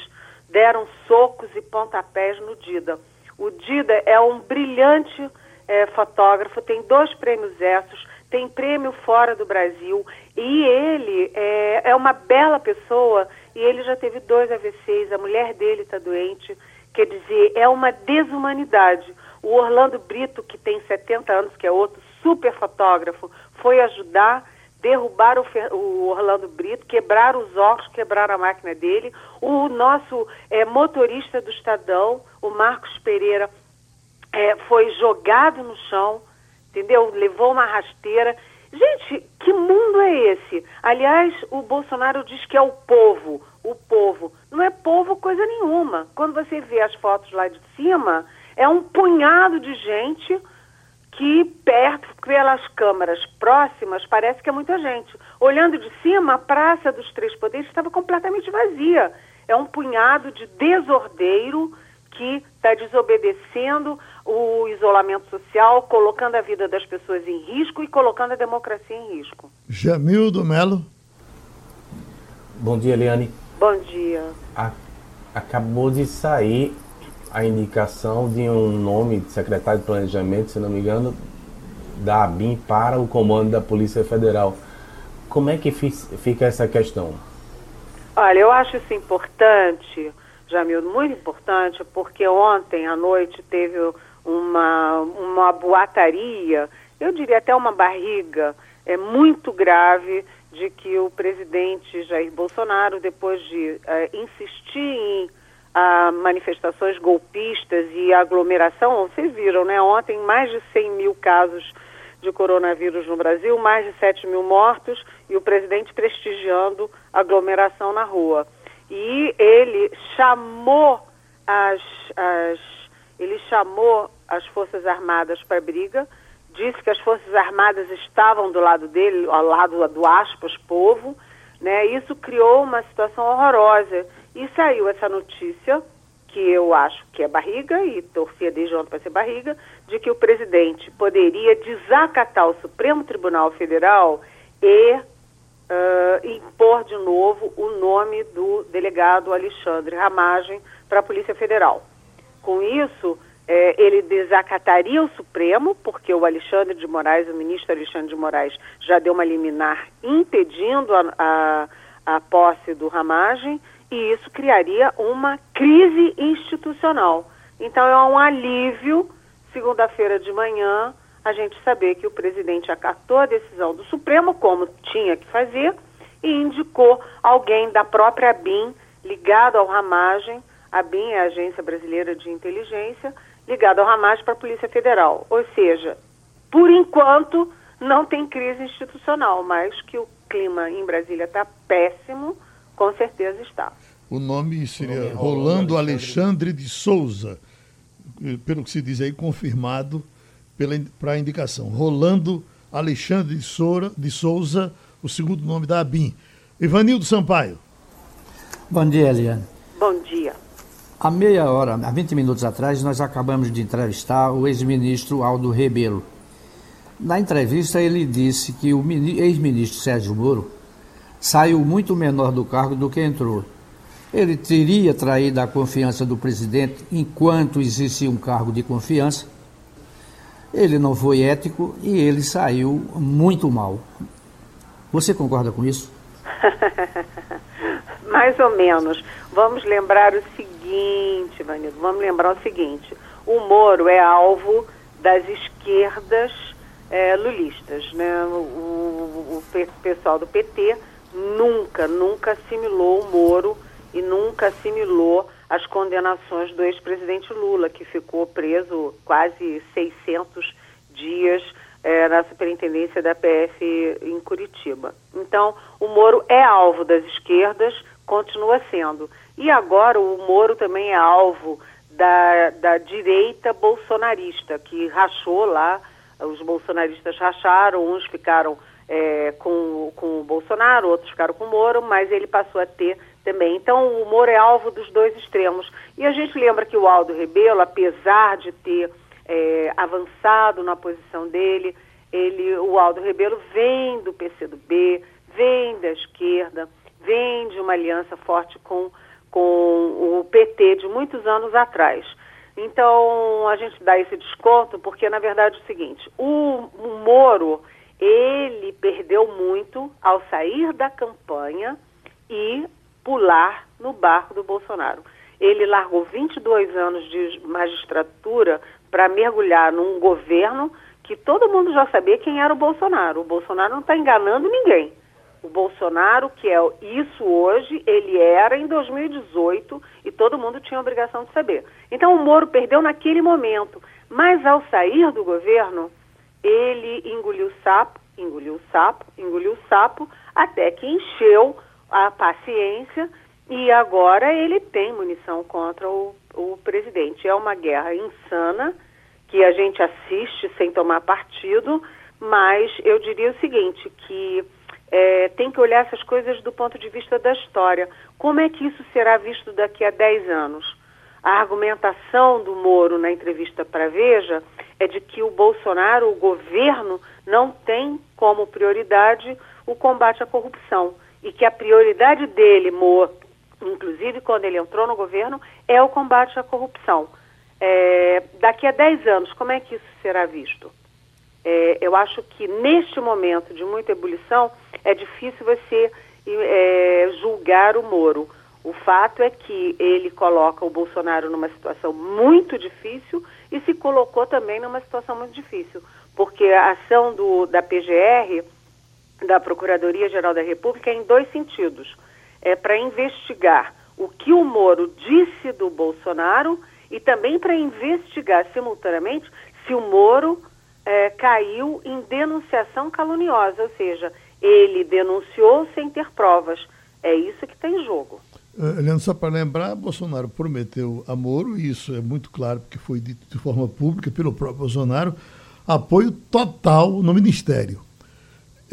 deram socos e pontapés no Dida. O Dida é um brilhante é, fotógrafo, tem dois prêmios Essos, tem prêmio fora do Brasil e ele é, é uma bela pessoa e ele já teve dois AVCs, a mulher dele está doente. Quer dizer, é uma desumanidade. O Orlando Brito, que tem 70 anos, que é outro super fotógrafo, foi ajudar, derrubar o, o Orlando Brito, quebrar os ossos, quebrar a máquina dele. O nosso é, motorista do Estadão, o Marcos Pereira, é, foi jogado no chão, entendeu? Levou uma rasteira Gente, que mundo é esse? Aliás, o Bolsonaro diz que é o povo, o povo. Não é povo coisa nenhuma. Quando você vê as fotos lá de cima, é um punhado de gente que perto, pelas câmaras próximas, parece que é muita gente. Olhando de cima, a Praça dos Três Poderes estava completamente vazia. É um punhado de desordeiro que está desobedecendo o isolamento social, colocando a vida das pessoas em risco e colocando a democracia em risco. Jamildo Melo. Bom dia, Eliane. Bom dia. A, acabou de sair a indicação de um nome de secretário de planejamento, se não me engano, da ABIN para o comando da Polícia Federal. Como é que fica essa questão? Olha, eu acho isso importante, Jamil, muito importante, porque ontem à noite teve uma, uma boataria, eu diria até uma barriga, é muito grave de que o presidente Jair Bolsonaro, depois de é, insistir em manifestações golpistas e aglomeração, vocês viram, né? Ontem mais de 100 mil casos de coronavírus no Brasil, mais de 7 mil mortos e o presidente prestigiando aglomeração na rua. E ele chamou as, as ele chamou as Forças Armadas para briga, disse que as Forças Armadas estavam do lado dele, ao lado do aspas, povo, né? Isso criou uma situação horrorosa. E saiu essa notícia que eu acho que é barriga, e torcia desde ontem para ser barriga, de que o presidente poderia desacatar o Supremo Tribunal Federal e uh, impor de novo o nome do delegado Alexandre Ramagem para a Polícia Federal. Com isso, eh, ele desacataria o Supremo, porque o Alexandre de Moraes, o ministro Alexandre de Moraes, já deu uma liminar impedindo a, a, a posse do Ramagem, e isso criaria uma crise institucional. Então é um alívio, segunda-feira de manhã, a gente saber que o presidente acatou a decisão do Supremo, como tinha que fazer, e indicou alguém da própria BIM, ligado ao Ramagem, a BIM é a Agência Brasileira de Inteligência, ligado ao Ramagem para a Polícia Federal. Ou seja, por enquanto não tem crise institucional, mas que o clima em Brasília está péssimo, com certeza está. O nome seria o nome é Rolando Alexandre de Souza, pelo que se diz aí, confirmado para a indicação. Rolando Alexandre de, Soura, de Souza, o segundo nome da ABIN. Ivanildo Sampaio. Bom dia, Eliane. Bom dia. Há meia hora, há 20 minutos atrás, nós acabamos de entrevistar o ex-ministro Aldo Rebelo. Na entrevista, ele disse que o ex-ministro Sérgio Moro saiu muito menor do cargo do que entrou. Ele teria traído a confiança do presidente enquanto existia um cargo de confiança. Ele não foi ético e ele saiu muito mal. Você concorda com isso? Mais ou menos. Vamos lembrar o seguinte, Vanildo, vamos lembrar o seguinte. O Moro é alvo das esquerdas é, lulistas. Né? O, o, o pessoal do PT nunca, nunca assimilou o Moro e nunca assimilou as condenações do ex-presidente Lula, que ficou preso quase 600 dias é, na superintendência da PF em Curitiba. Então, o Moro é alvo das esquerdas, continua sendo. E agora o Moro também é alvo da, da direita bolsonarista, que rachou lá, os bolsonaristas racharam, uns ficaram é, com, com o Bolsonaro, outros ficaram com o Moro, mas ele passou a ter também. Então, o Moro é alvo dos dois extremos. E a gente lembra que o Aldo Rebelo, apesar de ter é, avançado na posição dele, ele, o Aldo Rebelo vem do PCdoB, vem da esquerda, vem de uma aliança forte com, com o PT de muitos anos atrás. Então, a gente dá esse desconto porque, na verdade, é o seguinte, o, o Moro, ele perdeu muito ao sair da campanha e pular no barco do Bolsonaro. Ele largou 22 anos de magistratura para mergulhar num governo que todo mundo já sabia quem era o Bolsonaro. O Bolsonaro não está enganando ninguém. O Bolsonaro, que é isso hoje, ele era em 2018 e todo mundo tinha a obrigação de saber. Então o Moro perdeu naquele momento, mas ao sair do governo, ele engoliu sapo, engoliu sapo, engoliu sapo, até que encheu a paciência e agora ele tem munição contra o, o presidente. É uma guerra insana que a gente assiste sem tomar partido, mas eu diria o seguinte, que é, tem que olhar essas coisas do ponto de vista da história. Como é que isso será visto daqui a 10 anos? a argumentação do Moro na entrevista para Veja é de que o Bolsonaro, o governo, não tem como prioridade o combate à corrupção e que a prioridade dele, Moro, inclusive quando ele entrou no governo, é o combate à corrupção. É, daqui a 10 anos, como é que isso será visto? É, eu acho que neste momento de muita ebulição é difícil você é, julgar o Moro. O fato é que ele coloca o Bolsonaro numa situação muito difícil e se colocou também numa situação muito difícil, porque a ação do, da PGR, da Procuradoria-Geral da República, é em dois sentidos. É para investigar o que o Moro disse do Bolsonaro e também para investigar simultaneamente se o Moro é, caiu em denunciação caluniosa, ou seja, ele denunciou sem ter provas. É isso que tem em jogo. Uh, só para lembrar, Bolsonaro prometeu a Moro, e isso é muito claro, porque foi dito de forma pública pelo próprio Bolsonaro, apoio total no Ministério.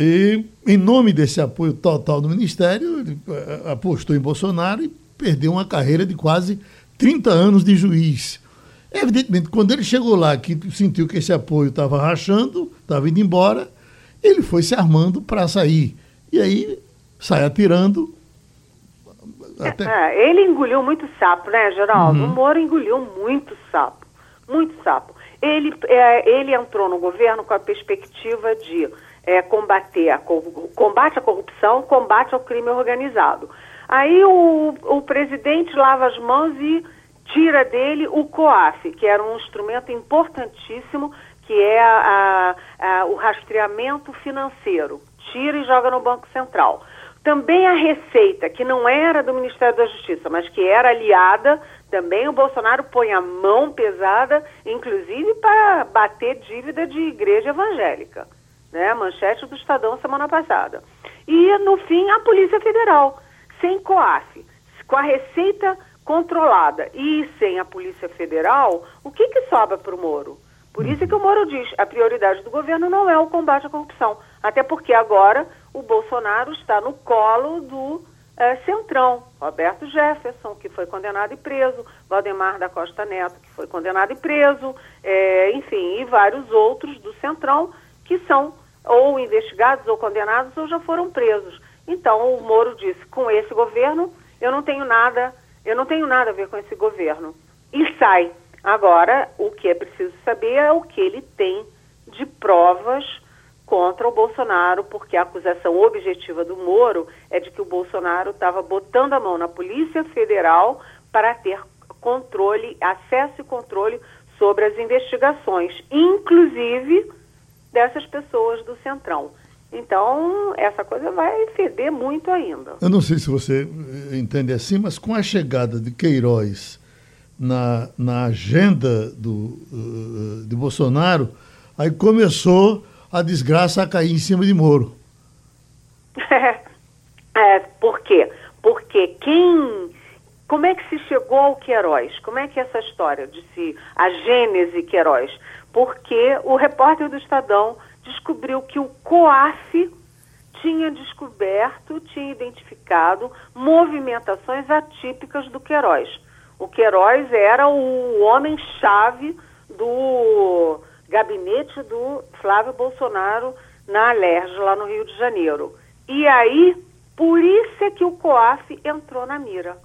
E, em nome desse apoio total no Ministério, ele uh, apostou em Bolsonaro e perdeu uma carreira de quase 30 anos de juiz. Evidentemente, quando ele chegou lá, que sentiu que esse apoio estava rachando, estava indo embora, ele foi se armando para sair. E aí sai atirando. Até... É, ele engoliu muito sapo, né, Geraldo? Uhum. O Moro engoliu muito sapo. Muito sapo. Ele, é, ele entrou no governo com a perspectiva de é, combater a, combate à corrupção, combate ao crime organizado. Aí o, o presidente lava as mãos e tira dele o COAF, que era um instrumento importantíssimo que é a, a, o rastreamento financeiro. Tira e joga no Banco Central. Também a Receita, que não era do Ministério da Justiça, mas que era aliada, também o Bolsonaro põe a mão pesada, inclusive para bater dívida de igreja evangélica. Né? Manchete do Estadão semana passada. E, no fim, a Polícia Federal, sem COAF, com a Receita controlada e sem a Polícia Federal, o que, que sobra para o Moro? Por isso que o Moro diz, a prioridade do governo não é o combate à corrupção, até porque agora o Bolsonaro está no colo do é, Centrão, Roberto Jefferson, que foi condenado e preso, Valdemar da Costa Neto, que foi condenado e preso, é, enfim, e vários outros do Centrão que são ou investigados ou condenados ou já foram presos. Então o Moro disse, com esse governo eu não tenho nada, eu não tenho nada a ver com esse governo. E sai. Agora, o que é preciso saber é o que ele tem de provas contra o Bolsonaro, porque a acusação objetiva do Moro é de que o Bolsonaro estava botando a mão na Polícia Federal para ter controle, acesso e controle sobre as investigações, inclusive dessas pessoas do Centrão. Então, essa coisa vai feder muito ainda. Eu não sei se você entende assim, mas com a chegada de Queiroz na, na agenda do, uh, de Bolsonaro, aí começou a desgraça a cair em cima de Moro. é, por quê? Porque quem. Como é que se chegou ao Queiroz? Como é que é essa história de se. a gênese Queiroz? Porque o repórter do Estadão descobriu que o COAF tinha descoberto, tinha identificado movimentações atípicas do Queiroz. O Queiroz era o homem-chave do gabinete do Flávio Bolsonaro na Alerj, lá no Rio de Janeiro. E aí, por isso é que o COAF entrou na mira.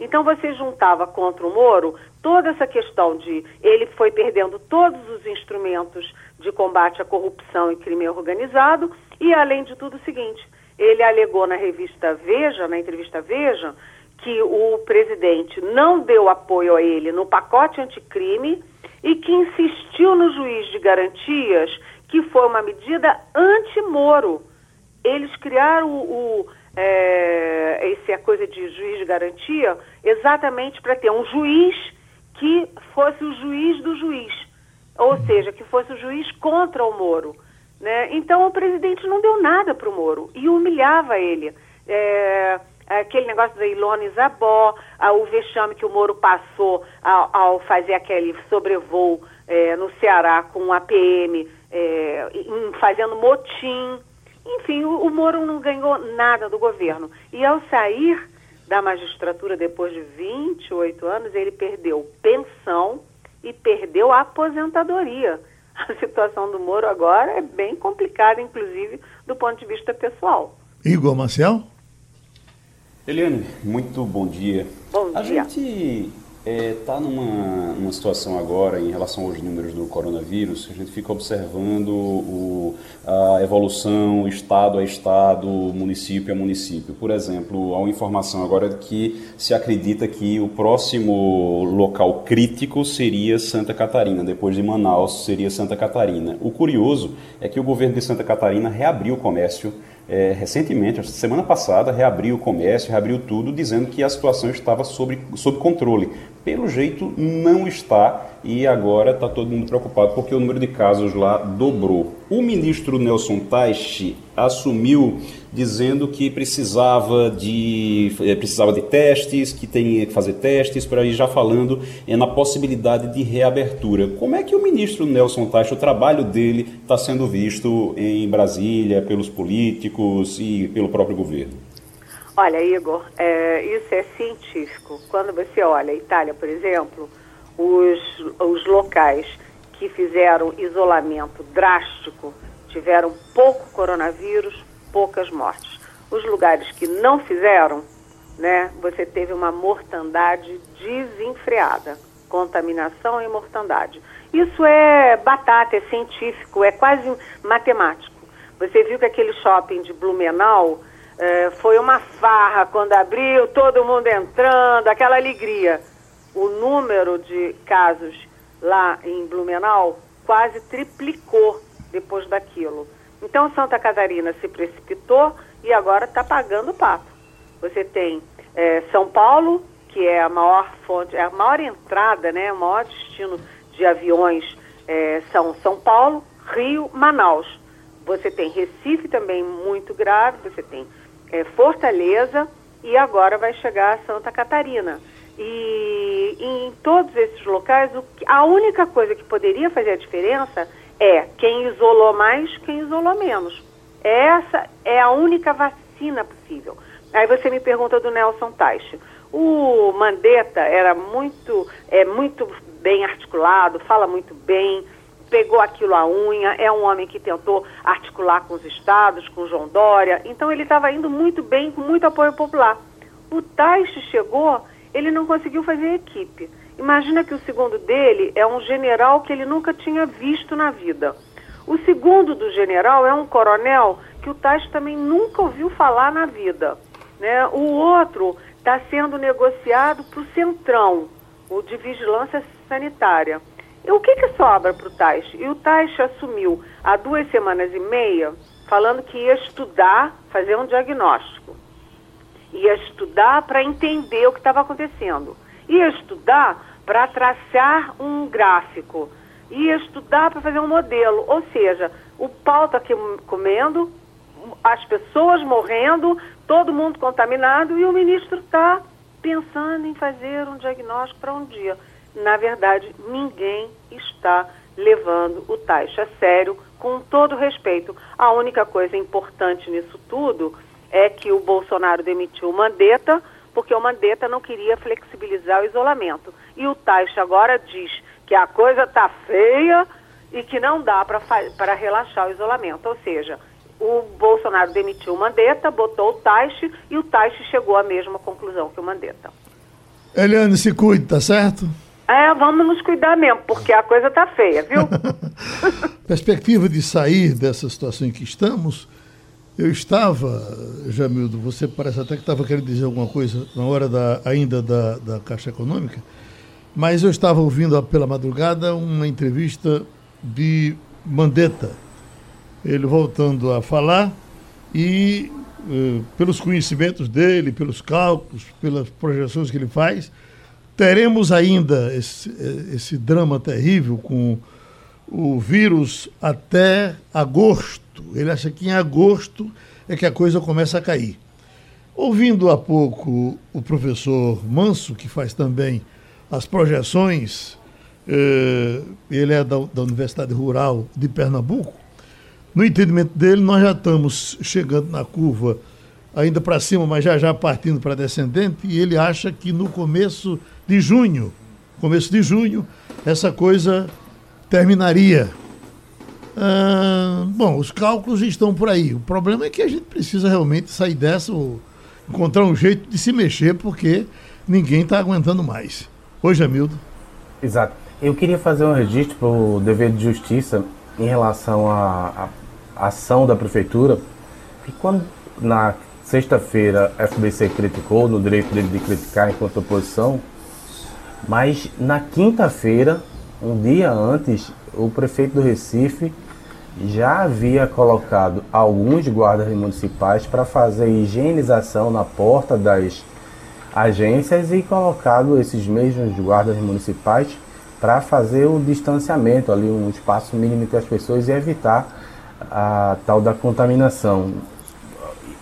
Então você juntava contra o Moro toda essa questão de ele foi perdendo todos os instrumentos de combate à corrupção e crime organizado e além de tudo o seguinte, ele alegou na revista Veja, na entrevista Veja, que o presidente não deu apoio a ele no pacote anticrime e que insistiu no juiz de garantias, que foi uma medida anti-Moro. Eles criaram o, o é, essa coisa de juiz de garantia exatamente para ter um juiz que fosse o juiz do juiz, ou seja, que fosse o juiz contra o Moro. Né? Então o presidente não deu nada para o Moro e humilhava ele. É, aquele negócio da Ilona Zabó, o vexame que o Moro passou ao, ao fazer aquele sobrevoo é, no Ceará com a PM, é, fazendo motim. Enfim, o, o, Moro não ganhou nada do governo. E ao sair da magistratura depois de 28 anos, ele perdeu pensão e perdeu a aposentadoria. A situação do Moro agora é bem complicada, inclusive do ponto de vista pessoal. Igor Marcel? Eliane, muito bom dia. Bom dia. A gente está é, tá numa, numa situação agora, em relação aos números do coronavírus, a gente fica observando o, a evolução estado a estado, município a município. Por exemplo, há uma informação agora de que se acredita que o próximo local crítico seria Santa Catarina, depois de Manaus seria Santa Catarina. O curioso é que o governo de Santa Catarina reabriu o comércio é, recentemente, semana passada, reabriu o comércio, reabriu tudo, dizendo que a situação estava sob, sob controle. Pelo jeito, não está e agora está todo mundo preocupado porque o número de casos lá dobrou. O ministro Nelson Taixe assumiu dizendo que precisava de, eh, precisava de testes, que tinha que fazer testes, para ir já falando é, na possibilidade de reabertura. Como é que o ministro Nelson Taixe, o trabalho dele, está sendo visto em Brasília, pelos políticos e pelo próprio governo? Olha, Igor, é, isso é científico. Quando você olha a Itália, por exemplo, os, os locais que fizeram isolamento drástico tiveram pouco coronavírus, poucas mortes. Os lugares que não fizeram, né, você teve uma mortandade desenfreada, contaminação e mortandade. Isso é batata, é científico, é quase matemático. Você viu que aquele shopping de Blumenau é, foi uma farra quando abriu, todo mundo entrando, aquela alegria. O número de casos lá em Blumenau quase triplicou depois daquilo. Então Santa Catarina se precipitou e agora está pagando o pato. Você tem é, São Paulo, que é a maior fonte, é a maior entrada, né, o maior destino de aviões é, são São Paulo, Rio, Manaus. Você tem Recife também muito grave, você tem é, Fortaleza e agora vai chegar a Santa Catarina. E, em todos esses locais, o, a única coisa que poderia fazer a diferença é quem isolou mais, quem isolou menos. Essa é a única vacina possível. Aí você me pergunta do Nelson Taixe. O Mandetta era muito, é, muito bem articulado, fala muito bem, pegou aquilo à unha, é um homem que tentou articular com os estados, com João Dória, então ele estava indo muito bem, com muito apoio popular. O Taixe chegou, ele não conseguiu fazer equipe. Imagina que o segundo dele é um general que ele nunca tinha visto na vida. O segundo do general é um coronel que o Taixe também nunca ouviu falar na vida. Né? O outro está sendo negociado para o Centrão, o de Vigilância Sanitária. E o que, que sobra para o Taixe? E o Taixe assumiu há duas semanas e meia, falando que ia estudar, fazer um diagnóstico. Ia estudar para entender o que estava acontecendo. Ia estudar para traçar um gráfico. Ia estudar para fazer um modelo. Ou seja, o pau está comendo, as pessoas morrendo, todo mundo contaminado e o ministro está pensando em fazer um diagnóstico para um dia na verdade, ninguém está levando o Taixa a sério, com todo respeito. A única coisa importante nisso tudo é que o Bolsonaro demitiu o Mandetta, porque o Mandetta não queria flexibilizar o isolamento. E o Taixa agora diz que a coisa está feia e que não dá para relaxar o isolamento. Ou seja, o Bolsonaro demitiu o Mandetta, botou o Taixe e o Taixe chegou à mesma conclusão que o Mandetta. Eliane, se cuide, tá certo? É, vamos nos cuidar mesmo, porque a coisa tá feia, viu? Perspectiva de sair dessa situação em que estamos, eu estava, Jamildo, você parece até que estava querendo dizer alguma coisa na hora da, ainda da, da Caixa Econômica, mas eu estava ouvindo pela madrugada uma entrevista de Mandetta, ele voltando a falar e, eh, pelos conhecimentos dele, pelos cálculos, pelas projeções que ele faz, Teremos ainda esse, esse drama terrível com o vírus até agosto. Ele acha que em agosto é que a coisa começa a cair. Ouvindo há pouco o professor Manso, que faz também as projeções, eh, ele é da, da, Universidade Rural de Pernambuco, no entendimento dele, nós já estamos chegando na curva ainda para cima, mas já já partindo para descendente, e ele acha que no começo de junho, começo de junho, essa coisa terminaria. Ah, bom, os cálculos estão por aí. O problema é que a gente precisa realmente sair dessa ou encontrar um jeito de se mexer, porque ninguém está aguentando mais. Oi, Jamildo. Exato. Eu queria fazer um registro para o dever de justiça em relação à, à ação da prefeitura, que quando na sexta-feira a FBC criticou, no direito dele de criticar enquanto oposição, mas na quinta-feira, um dia antes, o prefeito do Recife já havia colocado alguns guardas municipais para fazer higienização na porta das agências e colocado esses mesmos guardas municipais para fazer o distanciamento ali, um espaço mínimo entre as pessoas e evitar a tal da contaminação.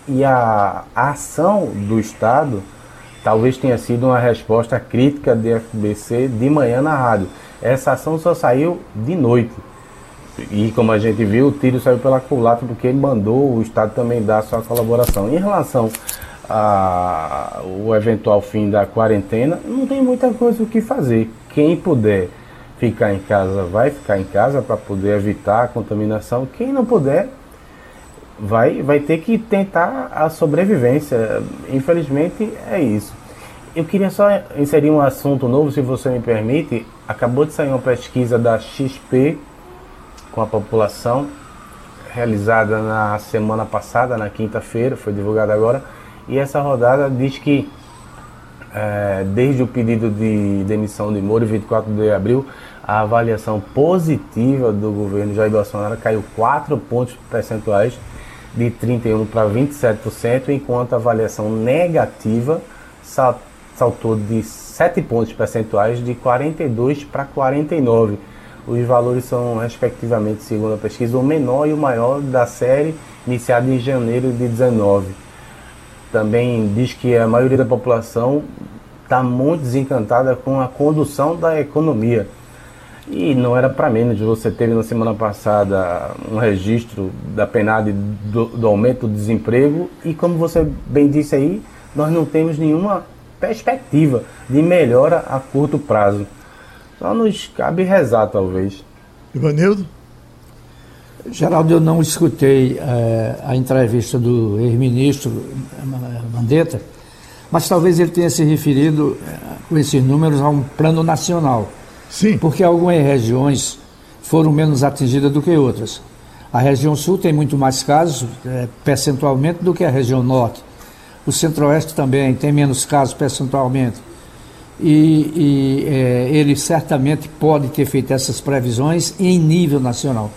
E a, a ação do Estado talvez tenha sido uma resposta crítica de FBC de manhã na rádio. Essa ação só saiu de noite. E como a gente viu, o tiro saiu pela culatra porque ele mandou o Estado também dar sua colaboração. Em relação ao eventual fim da quarentena, não tem muita coisa o que fazer. Quem puder ficar em casa, vai ficar em casa para poder evitar a contaminação. Quem não puder, vai, vai ter que tentar a sobrevivência. Infelizmente, é isso. Eu queria só inserir um assunto novo, se você me permite. Acabou de sair uma pesquisa da XP com a população, realizada na semana passada, na quinta-feira, foi divulgada agora. E essa rodada diz que, é, desde o pedido de demissão de Moro, 24 de abril, a avaliação positiva do governo Jair Bolsonaro caiu 4 pontos percentuais de 31% para 27%, enquanto a avaliação negativa saltou de 7 pontos percentuais de 42% para 49%. Os valores são, respectivamente, segundo a pesquisa, o menor e o maior da série iniciada em janeiro de 19. Também diz que a maioria da população está muito desencantada com a condução da economia e não era para menos, você teve na semana passada um registro da PNAD do, do, aumento do desemprego e como você bem disse aí, nós não temos nenhuma perspectiva de melhora a curto prazo. Só nos cabe rezar, talvez. Ivanildo? Geraldo, eu não escutei é, a entrevista do ex-ministro Mandetta, mas talvez ele tenha se referido é, com esses números a um plano nacional. Sim. Porque algumas regiões foram menos atingidas do que outras. A região sul tem muito mais casos, é, percentualmente, do que a região norte. O centro-oeste também tem menos casos percentualmente. E, e é, ele certamente pode ter feito essas previsões em nível nacional.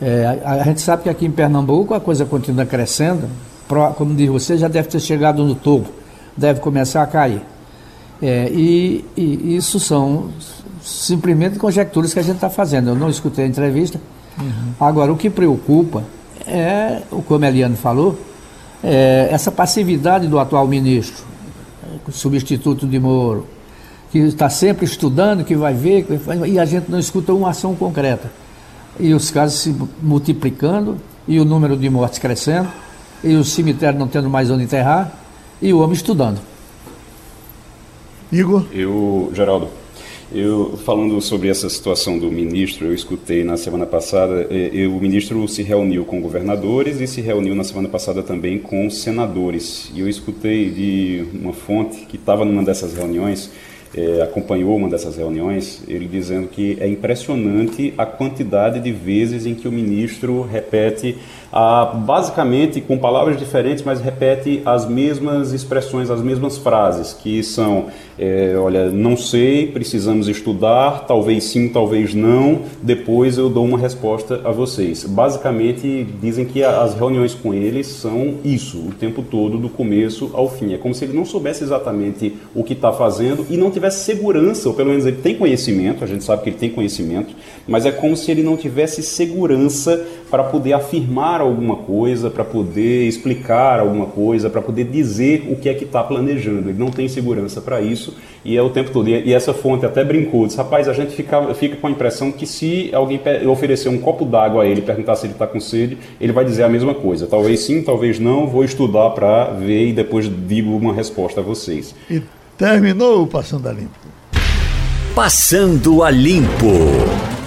É, a, a, gente sabe que aqui em Pernambuco a coisa continua crescendo, pro, como diz você, já deve ter chegado no topo, deve começar a cair. É, e, e, isso são simplesmente conjecturas que a gente está fazendo. Eu não escutei a entrevista. Uhum. Agora, o que preocupa é, como a Eliane falou, é essa passividade do atual ministro, substituto de Moro, que está sempre estudando, que vai ver, e a gente não escuta uma ação concreta. E os casos se multiplicando, e o número de mortes crescendo, e o cemitério não tendo mais onde enterrar, e o homem estudando. Igor? Eu, Geraldo, eu, falando sobre essa situação do ministro, eu escutei na semana passada, eh, o ministro se reuniu com governadores e se reuniu na semana passada também com senadores. E eu escutei de uma fonte que estava numa dessas reuniões, é, acompanhou uma dessas reuniões, ele dizendo que é impressionante a quantidade de vezes em que o ministro repete ah, basicamente com palavras diferentes, mas repete as mesmas expressões, as mesmas frases, que são, é, olha, não sei, precisamos estudar, talvez sim, talvez não, depois eu dou uma resposta a vocês. Basicamente, dizem que as reuniões com eles são isso, o tempo todo, do começo ao fim. É como se ele não soubesse exatamente o que está fazendo e não tivesse segurança, ou pelo menos ele tem conhecimento, a gente sabe que ele tem conhecimento, mas é como se ele não tivesse segurança para poder afirmar alguma coisa, para poder explicar alguma coisa, para poder dizer o que é que está planejando. Ele não tem segurança para isso e é o tempo todo. E essa fonte até brincou, disse, rapaz, a gente fica, fica com a impressão que se alguém oferecer um copo d'água a ele e perguntar se ele está com sede, ele vai dizer a mesma coisa. Talvez sim, talvez não, vou estudar para ver e depois digo uma resposta a vocês. E terminou o Passando a Limpo. Passando a Limpo.